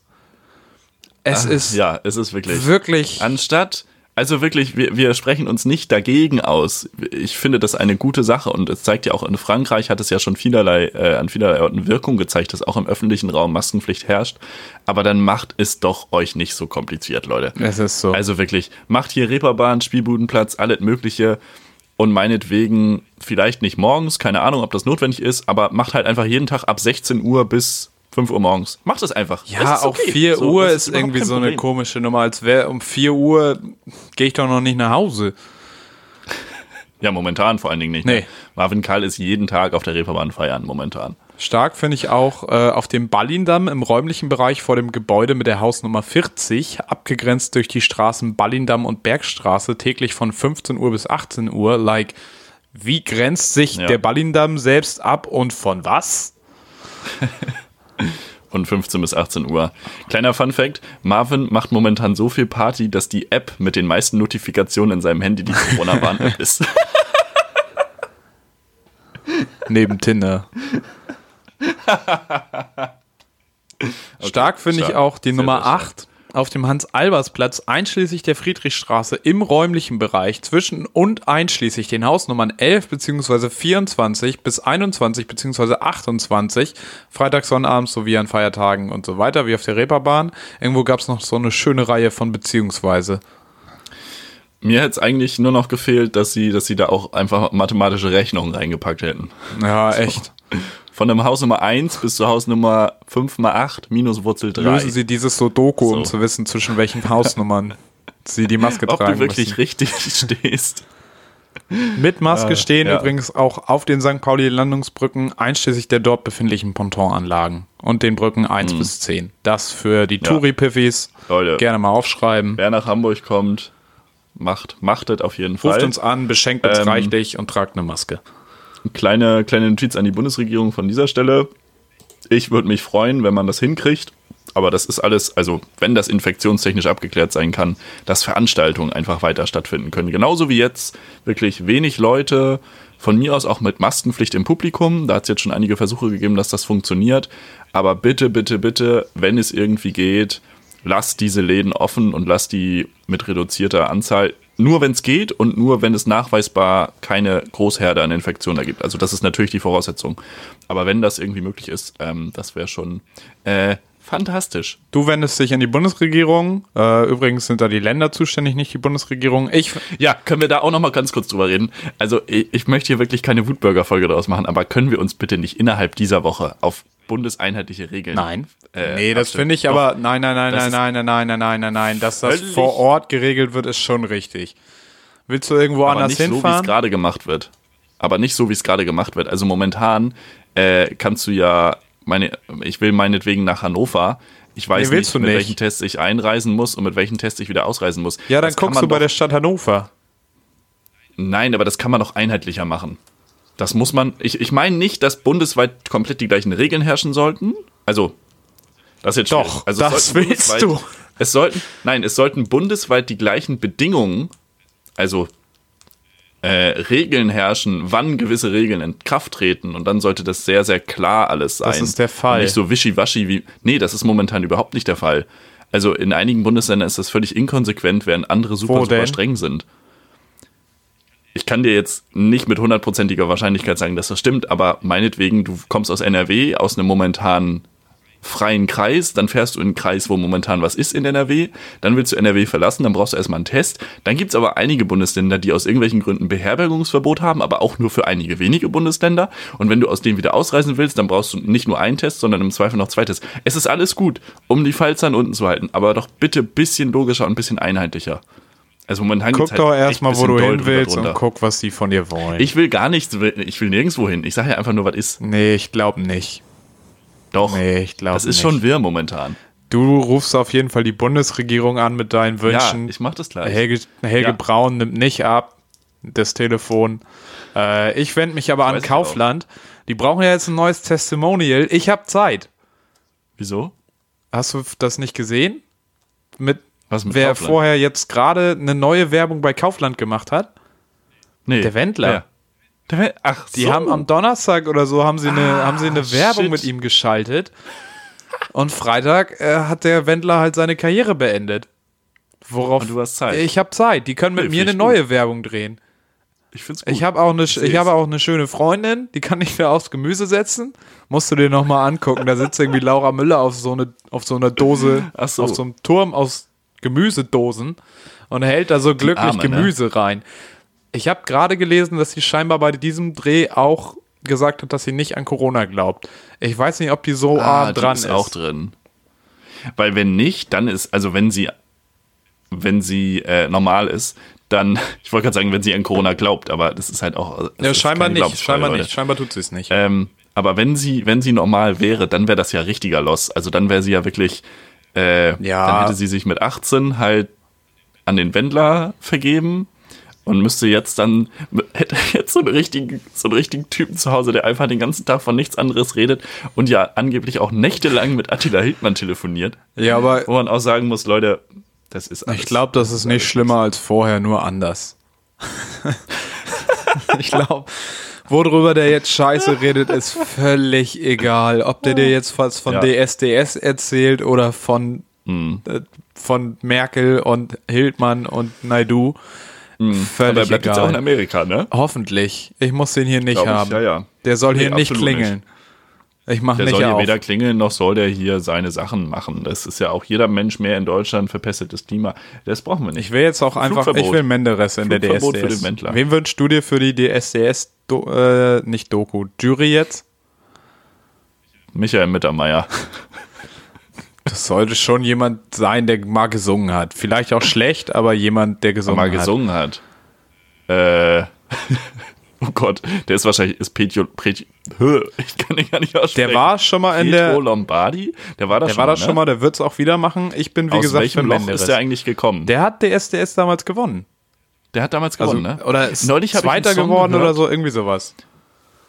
Es ist Ja, es ist wirklich. wirklich. Anstatt, also wirklich, wir, wir sprechen uns nicht dagegen aus. Ich finde das eine gute Sache und es zeigt ja auch in Frankreich hat es ja schon vielerlei, äh, an vielerlei Orten Wirkung gezeigt, dass auch im öffentlichen Raum Maskenpflicht herrscht. Aber dann macht es doch euch nicht so kompliziert, Leute. Es ist so. Also wirklich, macht hier Reeperbahn, Spielbudenplatz, alles Mögliche und meinetwegen vielleicht nicht morgens, keine Ahnung, ob das notwendig ist, aber macht halt einfach jeden Tag ab 16 Uhr bis 5 Uhr morgens. Macht es einfach. ja, Das ist auch okay. 4 So, Uhr ist überhaupt irgendwie so eine komische Nummer, als wäre um 4 Uhr gehe ich doch noch nicht nach Hause. Ja, momentan vor allen Dingen nicht. Nee. Ne? Marvin Karl ist jeden Tag auf der Reeperbahn feiern, momentan. Stark finde ich auch äh, auf dem Ballindamm im räumlichen Bereich vor dem Gebäude mit der Hausnummer 40, abgegrenzt durch die Straßen Ballindamm und Bergstraße, täglich von 15 Uhr bis 18 Uhr. Like, wie grenzt sich Ja. der Ballindamm selbst ab und von was? [LAUGHS] Und 15 bis 18 Uhr. Kleiner Fun Fact: Marvin macht momentan so viel Party, dass die App mit den meisten Notifikationen in seinem Handy die Corona-Warn-App ist. [LAUGHS] Neben Tinder. [LAUGHS] Stark finde ich auch die Sehr, Nummer sehr stark. 8. auf dem Hans-Albers-Platz einschließlich der Friedrichstraße im räumlichen Bereich zwischen und einschließlich den Hausnummern 11 bzw. 24 bis 21 bzw. 28, Freitags, Sonnabends sowie an Feiertagen und so weiter, wie auf der Reeperbahn. Irgendwo gab es noch so eine schöne Reihe von beziehungsweise. Mir hätte es eigentlich nur noch gefehlt, dass sie, dass sie da auch einfach mathematische Rechnungen reingepackt hätten. Ja, [LAUGHS] echt. Von dem Haus Nummer 1 bis zu Haus Nummer 5 mal 8 minus Wurzel 3. Lösen Sie dieses Sudoku, um So. zu wissen, zwischen welchen Hausnummern [LAUGHS] Sie die Maske Ob tragen du wirklich müssen. richtig [LAUGHS] stehst. Mit Maske Äh, stehen ja. übrigens auch auf den St. Pauli-Landungsbrücken, einschließlich der dort befindlichen Pontonanlagen und den Brücken 1 bis 10. Das für die Touri-Piffis. Leute, Gerne mal aufschreiben. wer nach Hamburg kommt, macht, macht das auf jeden Fall. Ruft uns an, beschenkt uns Ähm, reichlich und tragt eine Maske. Kleine, kleine Notiz an die Bundesregierung von dieser Stelle. Ich würde mich freuen, wenn man das hinkriegt. Aber das ist alles, also wenn das infektionstechnisch abgeklärt sein kann, dass Veranstaltungen einfach weiter stattfinden können. Genauso wie jetzt wirklich wenig Leute, von mir aus auch mit Maskenpflicht im Publikum. Da hat es jetzt schon einige Versuche gegeben, dass das funktioniert. Aber bitte, bitte, bitte, wenn es irgendwie geht, lasst diese Läden offen und lasst die mit reduzierter Anzahl. Nur wenn es geht und nur wenn es nachweisbar keine Großherde an Infektionen ergibt. Also das ist natürlich die Voraussetzung. Aber wenn das irgendwie möglich ist, ähm, das wäre schon äh, fantastisch. Du wendest dich an die Bundesregierung. Äh, übrigens sind da die Länder zuständig, nicht die Bundesregierung. Ich, Ja, können wir da auch noch mal ganz kurz drüber reden? Also ich, ich möchte hier wirklich keine Wutbürger-Folge daraus machen, aber können wir uns bitte nicht innerhalb dieser Woche auf bundeseinheitliche Regeln Nein. äh, nee, das finde ich Doch. aber, nein, nein, nein, nein, nein, nein, nein, nein, nein, nein, nein, dass das vor Ort geregelt wird, ist schon richtig. Willst du irgendwo aber anders nicht so, wie es hinfahren? gerade gemacht wird. Aber nicht so, wie es gerade gemacht wird. Also momentan äh, kannst du ja, meine, ich will meinetwegen nach Hannover. Ich weiß Nee, nicht, mit nicht. welchen Tests ich einreisen muss und mit welchen Tests ich wieder ausreisen muss. ja, dann Das guckst du bei doch- der Stadt Hannover. Nein, aber das kann man doch einheitlicher machen. Das muss man. Ich, ich meine nicht, dass bundesweit komplett die gleichen Regeln herrschen sollten. Also, das jetzt Doch, schwierig. also, das willst du. Es sollten, nein, es sollten bundesweit die gleichen Bedingungen, also äh, Regeln herrschen, wann gewisse Regeln in Kraft treten und dann sollte das sehr, sehr klar alles sein. Das ist der Fall. Und nicht so wischiwaschi wie. Nee, das ist momentan überhaupt nicht der Fall. Also in einigen Bundesländern ist das völlig inkonsequent, während andere super, Wo super denn? streng sind. Ich kann dir jetzt nicht mit hundertprozentiger Wahrscheinlichkeit sagen, dass das stimmt, aber meinetwegen, du kommst aus NRW, aus einem momentan freien Kreis, dann fährst du in einen Kreis, wo momentan was ist in NRW, dann willst du NRW verlassen, dann brauchst du erstmal einen Test. Dann gibt es aber einige Bundesländer, die aus irgendwelchen Gründen Beherbergungsverbot haben, aber auch nur für einige wenige Bundesländer. Und wenn du aus denen wieder ausreisen willst, dann brauchst du nicht nur einen Test, sondern im Zweifel noch zwei Tests. Es ist alles gut, um die Fallzahlen unten zu halten, aber doch bitte ein bisschen logischer und ein bisschen einheitlicher. Also momentan Guck doch halt echt erstmal, wo du hin willst und guck, was die von dir wollen. Ich will gar nichts, ich will nirgendwo hin. Ich sage ja einfach nur, was ist. nee, ich glaube nicht. Doch, Nee, ich glaube das ist nicht. schon wirr momentan. Du rufst auf jeden Fall die Bundesregierung an mit deinen Ja, Wünschen. ich mach das gleich. Helge, Helge Ja. Braun nimmt nicht ab das Telefon. Äh, ich wende mich aber an ich Kaufland. Die brauchen ja jetzt ein neues Testimonial. Ich habe Zeit. Wieso? Hast du das nicht gesehen? Mit Was mit wer Kaufland? vorher jetzt gerade eine neue Werbung bei Kaufland gemacht hat? Nee. Der Wendler. Wer? Ach, Die so. haben am Donnerstag oder so haben sie eine, haben sie eine Werbung shit. mit ihm geschaltet. Und Freitag äh, hat der Wendler halt seine Karriere beendet. Worauf Und du hast Zeit. Ich habe Zeit. Die können mit Nee, mir eine neue Werbung drehen. Ich find's gut. Ich habe auch eine, ich seh's. habe auch eine schöne Freundin, die kann ich mir aufs Gemüse setzen. Musst du dir noch mal angucken. Da sitzt irgendwie Laura Müller auf so eine, auf so einer Dose, so. auf so einem Turm aus Gemüsedosen und hält da so glücklich Arme, ne? Gemüse rein. Ich habe gerade gelesen, dass sie scheinbar bei diesem Dreh auch gesagt hat, dass sie nicht an Corona glaubt. Ich weiß nicht, ob die so ah, arm die dran ist ist. auch drin. Weil wenn nicht, dann ist, also wenn sie, wenn sie äh, normal ist, dann, [LAUGHS] ich wollte gerade sagen, wenn sie an Corona glaubt, aber das ist halt auch. Ja, scheinbar nicht. Scheinbar Leute. nicht. Scheinbar tut sie es nicht. Ähm, aber wenn sie, wenn sie normal wäre, dann wäre das ja richtiger Loss. Also dann wäre sie ja wirklich, äh, Ja. dann hätte sie sich mit 18 halt an den Wendler vergeben und müsste jetzt dann, [LAUGHS] hätte jetzt so einen richtigen, so einen richtigen Typen zu Hause, der einfach den ganzen Tag von nichts anderes redet und ja angeblich auch nächtelang mit Attila Hildmann telefoniert. ja, aber Wo man auch sagen muss, Leute, das ist alles. Ich glaube, das ist nicht schlimmer als vorher, nur anders. [LAUGHS] ich glaube, worüber der jetzt Scheiße [LAUGHS] redet, ist völlig egal. Ob der dir jetzt was von Ja. DSDS erzählt oder von äh, von Merkel und Hildmann und Naidu. Aber Völlig er bleibt jetzt auch in egal. Amerika, ne? Hoffentlich. Ich muss den hier nicht Glaub ich, haben. ja, ja. Der soll hier Nee, nicht absolut klingeln. Ich mach Der nicht soll hier auf. weder klingeln, noch soll der hier seine Sachen machen. Das ist ja auch jeder Mensch mehr in Deutschland verpestet das Klima. Das brauchen wir nicht. Ich will jetzt auch einfach, ich will Menderes in der Flugverbot für DSDS. den Wendler. Wen wünschst du dir für die DSDS, do, äh, nicht Doku, Jury jetzt? Michael Mittermeier. [LAUGHS] Das sollte schon jemand sein, der mal gesungen hat. Vielleicht auch schlecht, aber jemand, der gesungen mal hat. gesungen hat. Äh, [LAUGHS] oh Gott, der ist wahrscheinlich, ist Petio, Petio, [LAUGHS] ich kann den gar nicht aussprechen. Der war schon mal in Pietro der, Lombardi? Der war da der schon war mal, das schon mal, der wird es auch wieder machen. Ich bin, wie Aus gesagt, welchem Loch Menderes. ist der eigentlich gekommen? Der, Der hat DSDS damals gewonnen. hat damals Also, gewonnen, ne? Oder ist Neulich Zweiter geworden gehört. oder so, irgendwie sowas.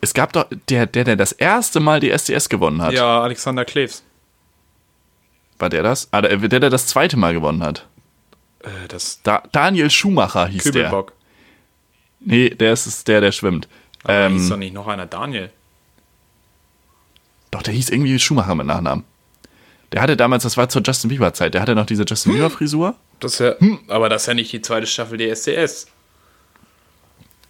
Es gab doch, der, der, der das erste Mal die SDS gewonnen hat. Ja, Alexander Kleves. War der das? Ah, der, der, der das zweite Mal gewonnen hat. Äh, das Da, Daniel Schumacher hieß der. Kübelbock. Nee, der ist es der, der schwimmt. Aber Ähm, hieß doch nicht noch einer Daniel. Doch, der hieß irgendwie Schumacher mit Nachnamen. Der hatte damals, das war zur Justin Bieber Zeit, der hatte noch diese Justin Bieber Frisur. Das ist ja, aber das ist ja nicht die zweite Staffel DSDS.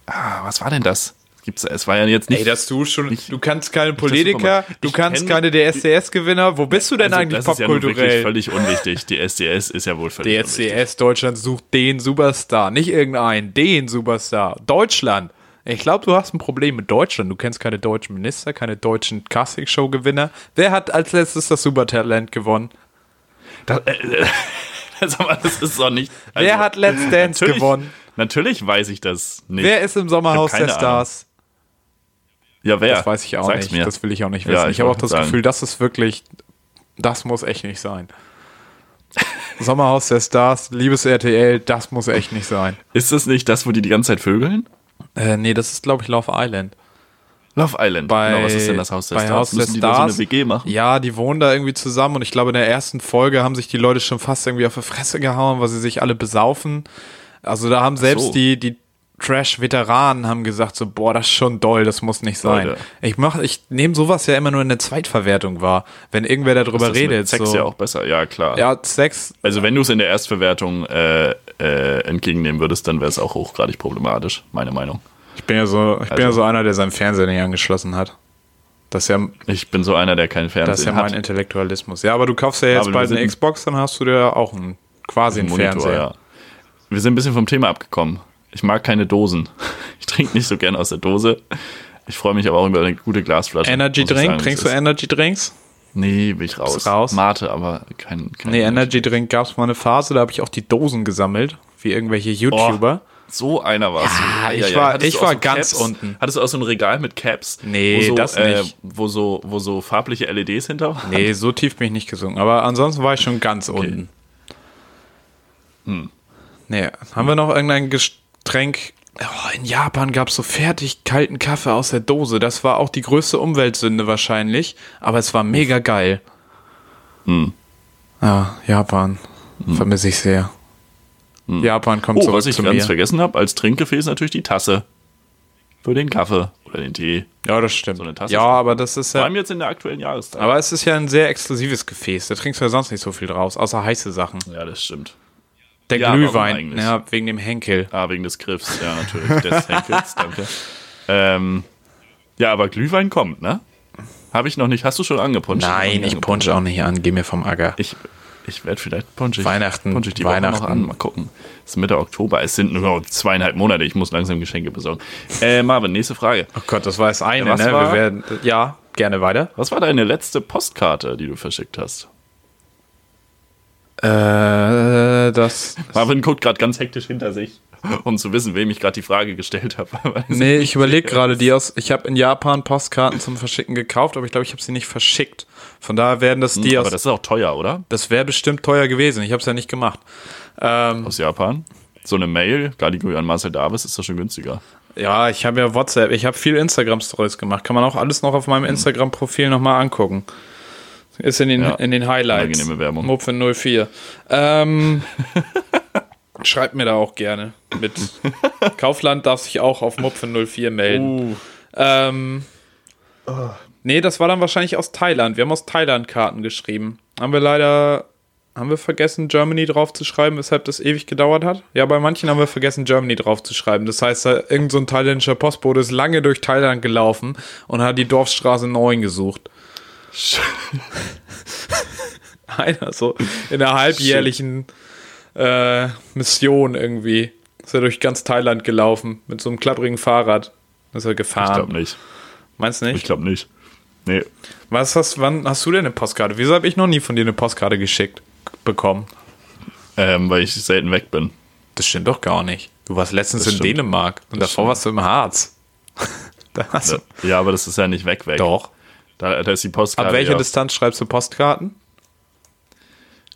Ah, was war denn das? Gibt's, es war ja jetzt nicht. Ey, dass du schon, Nicht- du kannst keine das Politiker, du kannst keine DSDS-Gewinner. Wo bist du denn Also, eigentlich das ist ja nun wirklich popkulturell? völlig unwichtig. Die SDS ist ja wohl völlig unwichtig. DSDS Deutschland sucht den Superstar, nicht irgendeinen, den Superstar. Deutschland. Ich glaube, du hast ein Problem mit Deutschland. Du kennst keine deutschen Minister, keine deutschen Castingshow-Gewinner. Wer hat als letztes das Supertalent gewonnen? Das, äh, [LAUGHS] mal, das ist doch nicht. Wer also, hat Let's Dance gewonnen? Natürlich weiß ich das nicht. Wer ist im Sommerhaus der Stars? Ja, wer? Das weiß ich auch Sag's nicht. Mir. Das will ich auch nicht Ja, wissen. ich ich habe auch das sagen. Gefühl, das ist wirklich, das muss echt nicht sein. Sommerhaus der Stars, liebes RTL, das muss echt nicht sein. Ist das nicht das, wo die die ganze Zeit vögeln? Äh, nee, das ist, glaube ich, Love Island. Love Island. Bei, genau, was ist denn das Haus der bei Stars? Haus der Müssen die da so Stars, eine WG machen? Ja, die wohnen da irgendwie zusammen und ich glaube, in der ersten Folge haben sich die Leute schon fast irgendwie auf die Fresse gehauen, weil sie sich alle besaufen. Also da haben selbst so. die, die Trash-Veteranen haben gesagt so, boah, das ist schon doll, das muss nicht sein. Leute. Ich mach, ich nehme sowas ja immer nur in der Zweitverwertung wahr, wenn irgendwer darüber redet. Sex so. ja auch besser, ja klar. Ja, Sex, Also wenn du es in der Erstverwertung äh, äh, entgegennehmen würdest, dann wäre es auch hochgradig problematisch, meine Meinung. ich bin ja so, ich bin ja Also- so einer, der seinen Fernseher nicht angeschlossen hat. Das ja, Ich bin so einer, der keinen das ist ja mein hat. Intellektualismus. Ja, aber du kaufst ja jetzt Aber bald eine Xbox, dann hast du dir auch einen, quasi einen Fernseher. ja. Wir sind ein bisschen vom Thema abgekommen. Ich mag keine Dosen. [LAUGHS] Ich trinke nicht so gern aus der Dose. Ich freue mich aber auch über eine gute Glasflasche. Energy Drink? sagen, Trinkst es du. Energy Drinks? Nee, bin ich raus. Raus? Mate, aber kein, kein Nee, Energy Drink gab es mal eine Phase, da habe ich auch die Dosen gesammelt, wie irgendwelche YouTuber. So einer warst Ja, du. ich war- Hattest ich war so ganz Caps? unten. Hattest du auch so ein Regal mit Caps? Nee, wo so, das Äh, nicht. wo, so, wo so farbliche LEDs hinter waren? Nee, so tief bin ich nicht gesungen. Aber ansonsten war ich schon ganz unten. Hm. Nee, haben wir noch irgendein Getränk? Oh, in Japan gab es so fertig kalten Kaffee aus der Dose. Das war auch die größte Umweltsünde wahrscheinlich. Aber es war mega geil. Hm. Ja, Japan. Vermisse ich sehr. Japan kommt Oh, zurück was ich zu ganz mir. vergessen habe, als Trinkgefäß natürlich die Tasse. Für den Kaffee oder den Tee. Ja, das stimmt. eine Tasse ja, aber das ist Vor ja. allem jetzt in der aktuellen Jahreszeit. Aber es ist ja ein sehr exklusives Gefäß. Da trinkst du ja sonst nicht so viel draus, außer heiße Sachen. ja, das stimmt. Der Ja, Glühwein, eigentlich? ja, wegen dem Henkel. Ah, wegen des Griffs, ja, natürlich. Des Henkels, [LAUGHS] danke. Ähm, ja, aber Glühwein kommt, ne? Habe ich noch nicht. Hast du schon angepuncht? Nein, ich punch auch nicht an. Geh mir vom Acker. Ich, ich werde vielleicht punch ich, Weihnachten, punch ich die Woche noch Weihnachten. an. Mal gucken. Es ist Mitte Oktober. Es sind nur noch zweieinhalb Monate. Ich muss langsam Geschenke besorgen. Äh, Marvin, nächste Frage. Oh Gott, das war das eine, was ne? war- werden, ja, gerne weiter. Was war deine letzte Postkarte, die du verschickt hast? Äh, das. Marvin guckt gerade ganz hektisch hinter sich, um zu wissen, wem ich gerade die Frage gestellt habe. [LAUGHS] Nee, ich überlege gerade die aus. Ich habe in Japan Postkarten zum Verschicken gekauft, aber ich glaube, ich habe sie nicht verschickt. Von daher werden das die Hm, Aber aus. das ist auch teuer, oder? Das wäre bestimmt teuer gewesen. Ich habe es ja nicht gemacht. Ähm, Aus Japan. So eine Mail, Galigo an Marcel Davis, ist doch schon günstiger. ja, ich habe ja WhatsApp. Ich habe viel Instagram-Stories gemacht. Kann man auch alles noch auf meinem Instagram-Profil nochmal angucken. Ist in den, Ja, in den Highlights. unangenehme Werbung. Mupfe 04. Ähm, [LAUGHS] schreibt mir da auch gerne mit. Kaufland darf sich auch auf Mupfe 04 melden. Uh, Ähm, nee, das war dann wahrscheinlich aus Thailand. Wir haben aus Thailand Karten geschrieben. Haben wir leider haben wir vergessen, Germany draufzuschreiben, weshalb das ewig gedauert hat? Ja, bei manchen haben wir vergessen, Germany draufzuschreiben. Das heißt, da irgend so thailändischer Postbote ist lange durch Thailand gelaufen und hat die Dorfstraße 9 gesucht. [LAUGHS] Einer so in der halbjährlichen äh, Mission irgendwie. Ist er durch ganz Thailand gelaufen mit so einem klapprigen Fahrrad. Ist er Ich gefahren. glaube nicht. Meinst du Ich nicht? glaube nicht. Nee. Was hast, wann hast du denn eine Postkarte? Wieso habe ich noch nie von dir eine Postkarte geschickt bekommen? Ähm, weil ich selten weg bin. Das stimmt doch gar nicht. Du warst letztens Das in stimmt. Dänemark und Das davor stimmt. warst du im Harz. [LAUGHS] da hast du, Ja, aber das ist ja nicht weg, weg. doch. Da, da ist die Postkarte. Ab welcher. Distanz schreibst du Postkarten?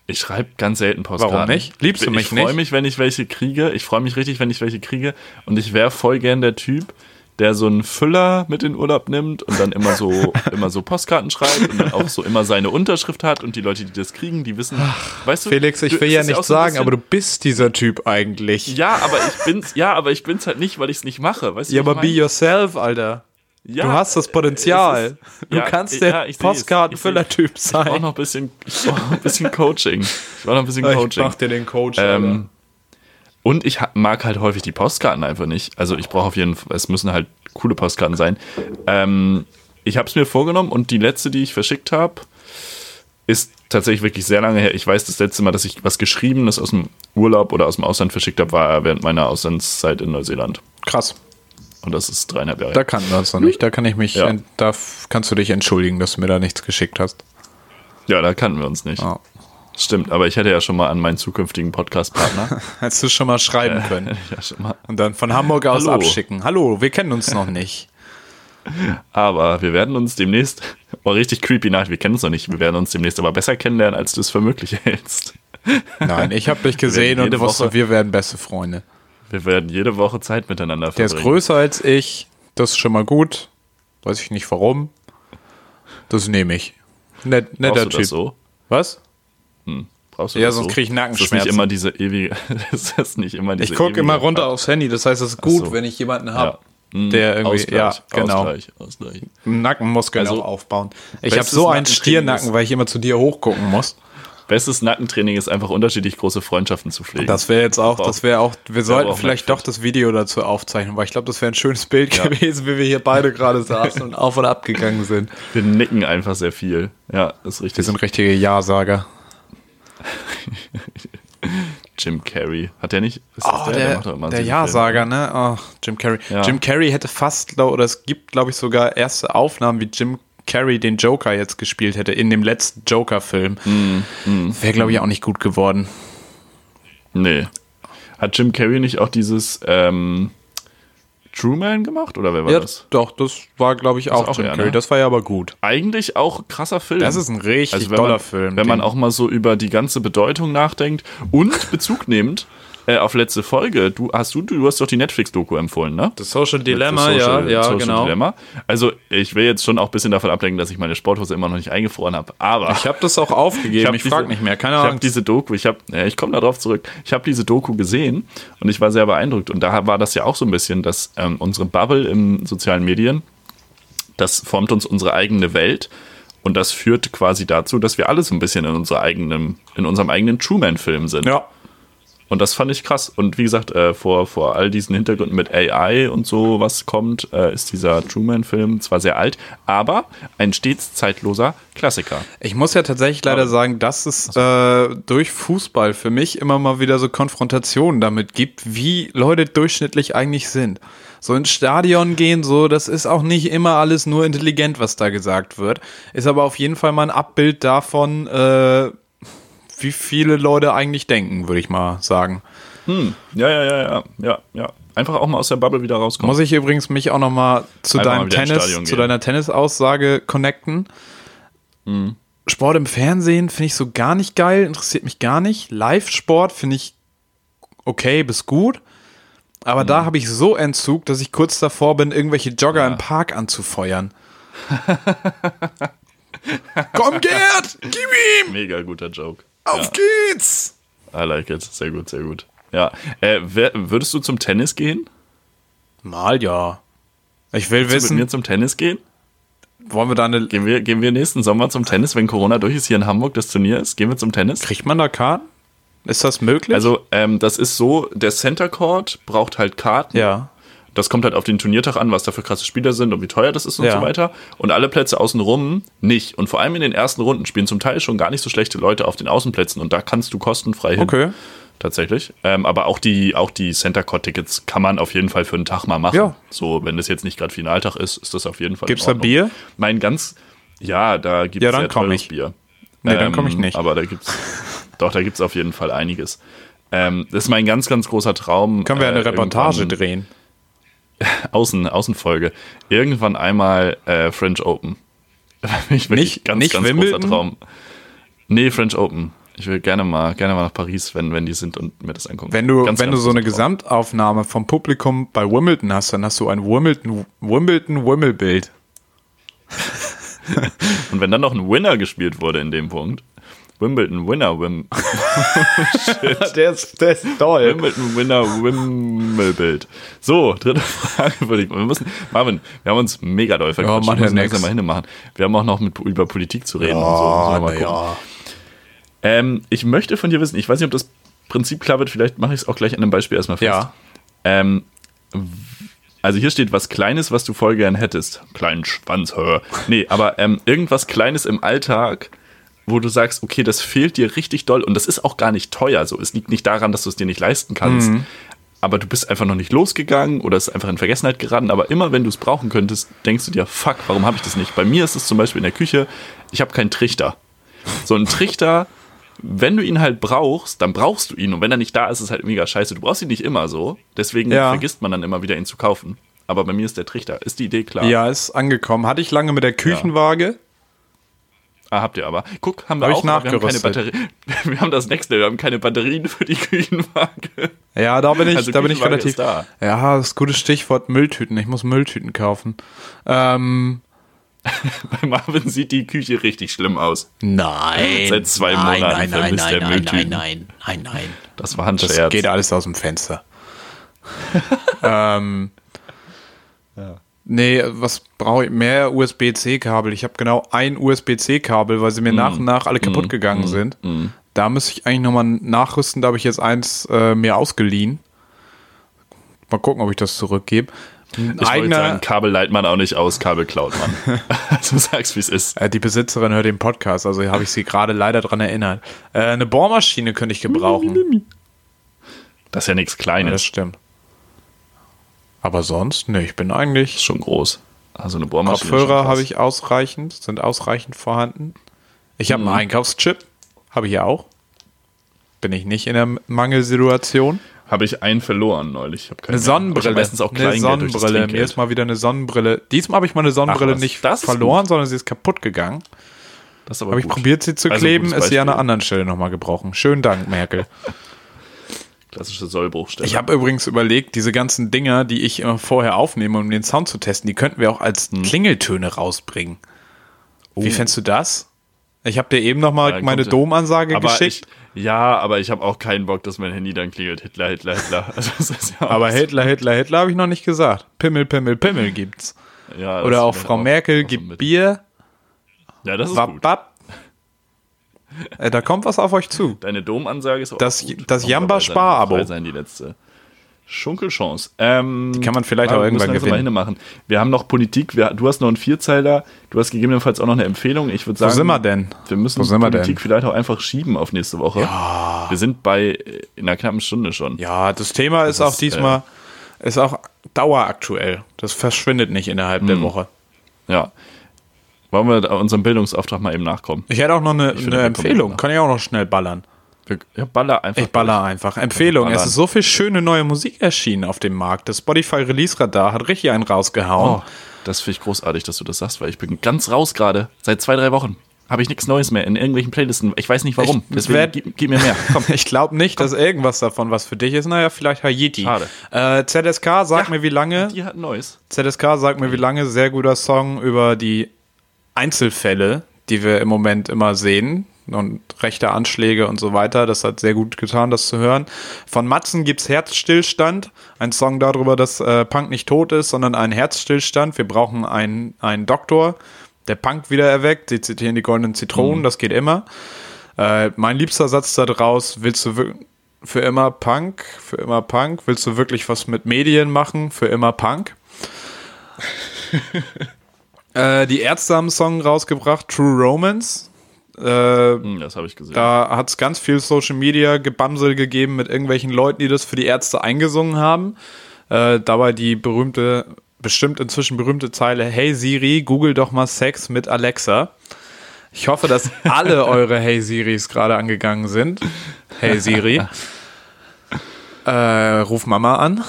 Ich schreibe ganz selten Postkarten. Warum nicht? Liebst du mich ich Ich freue nicht? mich, wenn ich welche kriege. Ich freue mich richtig, wenn ich welche kriege. Und ich wäre voll gern der Typ, der so einen Füller mit in den Urlaub nimmt und dann immer so, [LAUGHS] immer so Postkarten schreibt und dann auch so immer seine Unterschrift hat und die Leute, die das kriegen, die wissen, weißt du? Felix, ich du- will ja auch so sagen, bisschen- aber du bist dieser Typ eigentlich. Ja, aber ich bin's, ja, aber ich bin's halt nicht, weil ich es nicht mache, weißt du? Ja, aber ich be mein? yourself, Alter. Ja, du hast das es Potenzial. ist- du ja, kannst ja, der ich seh's. Postkartenfüller-Typ Ich brauche sein. noch ein bisschen, ich brauch ein bisschen Coaching. Ich brauche noch ein bisschen Ich Coaching. mach dir den Coach, Ähm, und ich mag halt häufig die Postkarten einfach nicht. Also ich brauche auf jeden Fall, es müssen halt coole Postkarten sein. Ähm, ich habe es mir vorgenommen und die letzte, die ich verschickt habe, ist tatsächlich wirklich sehr lange her. Ich weiß, das letzte Mal, dass ich was Geschriebenes aus dem Urlaub oder aus dem Ausland verschickt habe, war während meiner Auslandszeit in Neuseeland. Krass. Und das ist dreieinhalb Jahre. Da kannten wir uns noch nicht. Da kann ich mich, Ja. da kannst du dich entschuldigen, dass du mir da nichts geschickt hast. ja, da kannten wir uns nicht. Ja. Stimmt, aber ich hätte ja schon mal an meinen zukünftigen Podcast-Partner. [LAUGHS] Hättest du schon mal schreiben können. [LAUGHS] ja, schon mal. Und dann von Hamburg aus Hallo. abschicken. Hallo, wir kennen uns noch nicht. [LAUGHS] Aber wir werden uns demnächst, oh, richtig creepy nach, wir kennen uns noch nicht, wir werden uns demnächst aber besser kennenlernen, als du es für möglich hältst. Nein, ich habe dich gesehen und wusste, Woche- wir werden beste Freunde. Wir werden jede Woche Zeit miteinander Der verbringen. ist größer als ich. Das ist schon mal gut. Weiß ich nicht warum. Das nehme ich. Net, Brauchst netter du Typ. das so? Was? Brauchst du Ja, das sonst so? krieg ich Ist das nicht Nackenschmerzen. immer diese ewige, [LAUGHS] ist das nicht immer diese Ich gucke immer runter aufs Handy. Das heißt, es ist gut, so. wenn ich jemanden Ja. habe, Hm, der irgendwie, Ausgleich, ja, genau, Ausgleich, Ausgleich. Nackenmuskeln Also, auch aufbauen. Ich habe so einen Stiernacken, ist- weil ich immer zu dir hochgucken muss. Bestes Nackentraining ist einfach unterschiedlich große Freundschaften zu pflegen. Das wäre jetzt auch, das wäre auch, wir sollten auch vielleicht doch das Video dazu aufzeichnen, weil ich glaube, das wäre ein schönes Bild Ja. gewesen, wie wir hier beide gerade [LAUGHS] saßen und auf und ab gegangen sind. wir nicken einfach sehr viel. Ja, ist richtig. Wir sind richtige Ja-Sager. [LAUGHS] Jim Carrey. Hat der nicht? Oh, der, doch immer der diese Ja-Sager, ne? Oh, Jim Carrey. Ja. Jim Carrey hätte fast, oder es gibt, glaube ich, sogar erste Aufnahmen, wie Jim Carrey den Joker jetzt gespielt hätte in dem letzten Joker-Film. Mm, Wäre, glaube ich, auch nicht gut geworden. Nee. Hat Jim Carrey nicht auch dieses ähm, Truman gemacht? Oder wer war Ja, das? doch, das war, glaube ich, auch, auch Jim Carrey. ne? Das war ja aber gut. Eigentlich auch krasser Film. Das ist ein richtig Also toller Film. Wenn man auch mal so über die ganze Bedeutung nachdenkt und Bezug [LAUGHS] nimmt äh, auf letzte Folge. Du hast du, du hast doch die Netflix-Doku empfohlen, ne? Das Social Das Social- Social Dilemma. Also ich will jetzt schon auch ein bisschen davon ablenken, dass ich meine Sporthose immer noch nicht eingefroren habe. Aber Ich habe das auch aufgegeben. hab Ich, frage nicht mehr. Keine Ich habe Ahnung. diese Doku, ich habe, ja, ich komme darauf zurück. Ich habe diese Doku gesehen und ich war sehr beeindruckt. Und da war das ja auch so ein bisschen, dass ähm, unsere Bubble in sozialen Medien, das formt uns unsere eigene Welt. Und das führt quasi dazu, dass wir alle so ein bisschen in, unserer eigenen, in unserem eigenen Truman-Film sind. Ja. Und das fand ich krass. Und wie gesagt, äh, vor, vor all diesen Hintergründen mit AI und so, was kommt, äh, ist dieser Truman-Film zwar sehr alt, aber ein stets zeitloser Klassiker. Ich muss ja tatsächlich leider sagen, dass es äh, durch Fußball für mich immer mal wieder so Konfrontationen damit gibt, wie Leute durchschnittlich eigentlich sind. So ins Stadion gehen, so, das ist auch nicht immer alles nur intelligent, was da gesagt wird. Ist aber auf jeden Fall mal ein Abbild davon, äh, wie viele Leute eigentlich denken, würde ich mal sagen. Ja, ja, ja, ja, ja, ja. Einfach auch mal aus der Bubble wieder rauskommen. Muss ich übrigens mich auch noch mal zu Einfach mal deinem ins Tennis, zu deiner Tennisaussage connecten. Sport im Fernsehen finde ich so gar nicht geil, interessiert mich gar nicht. Live-Sport finde ich okay bis gut. Aber da habe ich so Entzug, dass ich kurz davor bin, irgendwelche Jogger im Park anzufeuern. [LAUGHS] Komm, Gerd, gib ihm! Mega guter Joke. Auf geht's! I like it. Sehr gut, sehr gut. Ja. Äh, wer, würdest du zum Tennis gehen? Mal ja. Ich will Willst du mit wissen, mir zum Tennis gehen? wollen wir da eine. Gehen wir, gehen wir nächsten Sommer zum Tennis, wenn Corona durch ist, hier in Hamburg das Turnier ist? Gehen wir zum Tennis? Kriegt man da Karten? Ist das möglich? Also, ähm, das ist so, der Center Court braucht halt Karten. ja. Das kommt halt auf den Turniertag an, was da für krasse Spieler sind und wie teuer das ist und Ja. so weiter. Und alle Plätze außenrum nicht. Und vor allem in den ersten Runden spielen zum Teil schon gar nicht so schlechte Leute auf den Außenplätzen und da kannst du kostenfrei hin. Okay. Tatsächlich. Ähm, aber auch die, auch die Center Court Tickets kann man auf jeden Fall für einen Tag mal machen. Ja. So, wenn das jetzt nicht gerade Finaltag ist, ist das auf jeden Fall. Gibt's da. Bier? Mein ganz, ja, da gibt Ja, es dann sehr teures ich. Bier. Nee, dann komm ich nicht. Aber da gibt's, [LAUGHS] doch, da gibt's auf jeden Fall einiges. Ähm, das ist mein ganz, ganz großer Traum. Können wir eine äh, Reportage drehen? [LAUGHS] Außen, Außenfolge. Irgendwann einmal äh, French Open. [LAUGHS] ich will Nicht- ganz, nicht ganz Wimbledon? großer Traum. Nee, French Open. Ich will gerne mal, gerne mal nach Paris, wenn, wenn die sind und mir das angucken. Wenn du, Ganz, wenn ganz du so eine Traum. Gesamtaufnahme vom Publikum bei Wimbledon hast, dann hast du ein Wimbledon, Wimbledon, Wimmelbild. [LAUGHS] Und wenn dann noch ein Winner gespielt wurde in dem Punkt. Wimbledon Winner, Wim, [LAUGHS] der, ist, der ist toll. Wimbledon Winner, Wimmelbild. So, dritte Frage würde ich. Wir müssen, Marvin, wir haben uns mega doll verquatscht. macht wir ja müssen langsam mal hinmachen. Wir haben auch noch mit, über Politik zu reden und so. Gucken. Ähm, ich möchte von dir wissen, ich weiß nicht, ob das Prinzip klar wird, vielleicht mache ich es auch gleich an einem Beispiel erstmal fest. Ja. Ähm, also hier steht was Kleines, was du voll gern hättest. Kleinen Schwanz, hör. Nee, aber ähm, irgendwas Kleines im Alltag, wo du sagst, okay, das fehlt dir richtig doll und das ist auch gar nicht teuer. So, es liegt nicht daran, dass du es dir nicht leisten kannst. Aber du bist einfach noch nicht losgegangen oder es ist einfach in Vergessenheit geraten. Aber immer wenn du es brauchen könntest, denkst du dir, fuck, warum habe ich das nicht? Bei mir ist es zum Beispiel in der Küche, ich habe keinen Trichter. So ein Trichter, wenn du ihn halt brauchst, dann brauchst du ihn. Und wenn er nicht da ist, ist es halt mega scheiße. Du brauchst ihn nicht immer so. Deswegen Ja. vergisst man dann immer wieder, ihn zu kaufen. Aber bei mir ist der Trichter. Ist die Idee klar? Ja, ist angekommen. Hatte ich lange mit der Küchenwaage. Ah, habt ihr aber. Guck, haben wir Hab auch. aber Wir haben, keine nachgerüstet. Batterie [LAUGHS] wir haben das nächste. Wir haben keine Batterien für die [LAUGHS] Küchenwaage. Ja, da bin ich, Also da bin ich relativ. ist da. Ja, das gute Stichwort Mülltüten. Ich muss Mülltüten kaufen. Ähm, [LAUGHS] Bei Marvin sieht die Küche richtig schlimm aus. Nein. Seit zwei nein, Monaten nein, nein, nein, er nein, Mülltüten. nein, nein, nein, nein. Das war ein das Scherz. geht alles aus dem Fenster. ähm, Nee, was brauche ich? Mehr USB-C-Kabel. Ich habe genau ein USB-C-Kabel, weil sie mir nach und nach alle kaputt gegangen sind. Da müsste ich eigentlich nochmal nachrüsten. Da habe ich jetzt eins äh, mir ausgeliehen. Mal gucken, ob ich das zurückgebe. Ein Ich wollte sagen, eigener, Kabel leiht man auch nicht aus, Kabel klaut man. [LAUGHS] [LAUGHS] also sag's, wie es ist. äh, die Besitzerin hört den Podcast, also habe ich sie gerade leider dran erinnert. Äh, eine Bohrmaschine könnte ich gebrauchen. Das ist ja nichts Ja, das Kleines. stimmt. Aber sonst, ne, ich bin eigentlich. schon groß. Also eine Bohrmaschine. ist Kopfhörer habe ich ausreichend, sind ausreichend vorhanden. Ich habe einen Einkaufschip, habe ich ja auch. Bin ich nicht in der Mangelsituation. Habe ich einen verloren neulich. Ich hab keinen Eine. Sonnenbrille. Meistens auch eine Kleingeld das Sonnenbrille. Mir ist mal wieder eine Sonnenbrille. Diesmal habe ich meine Sonnenbrille Ach nicht ist verloren, sondern sie ist kaputt gegangen. Das ist aber Habe ich gut. probiert, sie zu Also, kleben, ist sie an einer anderen Stelle nochmal gebrochen. Schönen Dank, Merkel. [LAUGHS] Klassische Sollbruchstelle. Ich habe übrigens überlegt, diese ganzen Dinger, die ich immer vorher aufnehme, um den Sound zu testen, die könnten wir auch als Hm. Klingeltöne rausbringen. Wie fändest du das? Ich habe dir eben nochmal Oh. Ja, meine Domansage geschickt. ich, ja, aber ich habe auch keinen Bock, dass mein Handy dann klingelt. Hitler, Hitler, Hitler. [LAUGHS] Also, ja aber Hitler, Hitler, Hitler habe ich noch nicht gesagt. Pimmel, Pimmel, Pimmel gibt's. ja, Oder auch Frau Merkel auch so gibt. Bier. Ja, das ist Wap, gut. Äh, da kommt was auf euch zu. Deine Domansage ist auch Das- gut. das Kommt Jamba dabei sein- die letzte. Schunkelchance. Ähm, kann man vielleicht auch irgendwann wir langsam mal gewinnen. hinmachen. Wir haben noch Politik. Wir, du hast noch einen Vierzeiler. Du hast gegebenenfalls auch noch eine Empfehlung. Ich würde Wo sagen, sind wir denn? wir müssen Wo wir Politik denn? vielleicht auch einfach schieben auf nächste Woche. Wir sind bei äh, in einer knappen Stunde schon. Ja, das Thema ist auch ist, diesmal, ist auch daueraktuell. Das verschwindet nicht innerhalb Hm. der Woche. Ja. Wollen wir unserem Bildungsauftrag mal eben nachkommen? Ich hätte auch noch eine, eine Empfehlung. nach. Kann ich auch noch schnell ballern. Ja, baller einfach. Ich baller einfach. Empfehlung. Es ist so viel schöne neue Musik erschienen auf dem Markt. Das Spotify Release Radar hat richtig einen rausgehauen. Oh, das finde ich großartig, dass du das sagst, weil ich bin ganz raus gerade. Seit zwei, drei Wochen habe ich nichts Neues mehr in irgendwelchen Playlisten. Ich weiß nicht warum. Ich Deswegen werd- gib, gib mir mehr. [LAUGHS] Komm. Ich glaube nicht, dass irgendwas davon was für dich ist. Naja, vielleicht Haiti. Schade. Äh, ZSK, sag Ja, mir wie lange. Die hat Neues. ZSK, sag mir wie lange. Sehr guter Song über die Einzelfälle, die wir im Moment immer sehen. Und rechte Anschläge und so weiter. Das hat sehr gut getan, das zu hören. Von Matzen gibt's Herzstillstand. Ein Song darüber, dass äh, Punk nicht tot ist, sondern ein Herzstillstand. Wir brauchen einen, einen Doktor, der Punk wieder erweckt. Sie zitieren die goldenen Zitronen, das geht immer. Äh, mein liebster Satz da draus, willst du für immer Punk? Für immer Punk? Willst du wirklich was mit Medien machen? Für immer Punk? [LAUGHS] äh, die Ärzte haben einen Song rausgebracht, True Romance. Äh, Hm, das habe ich gesehen. da hat es ganz viel Social Media Gebamsel gegeben mit irgendwelchen Leuten, die das für die Ärzte eingesungen haben. Äh, dabei die berühmte, bestimmt inzwischen berühmte Zeile: Hey Siri, google doch mal Sex mit Alexa. Ich hoffe, dass [LAUGHS] alle eure Hey Siris gerade angegangen sind. Hey Siri. [LAUGHS] äh, ruf Mama an.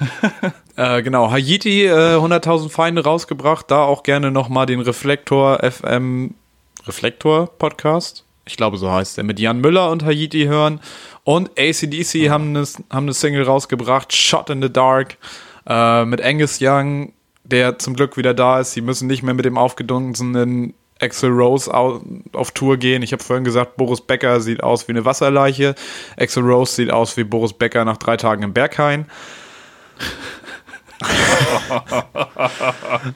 [LAUGHS] äh, genau, Haiti, äh, 100.000 Feinde rausgebracht. Da auch gerne nochmal den Reflektor FM Reflektor Podcast. Ich glaube, so heißt er. Mit Jan Müller und Haiti hören. Und ACDC haben, eine, haben eine Single rausgebracht, Shot in the Dark, äh, mit Angus Young, der zum Glück wieder da ist. Sie müssen nicht mehr mit dem aufgedunsenen Axel Rose au auf Tour gehen. Ich habe vorhin gesagt, Boris Becker sieht aus wie eine Wasserleiche. Axel Rose sieht aus wie Boris Becker nach drei Tagen im Berghain. [LAUGHS]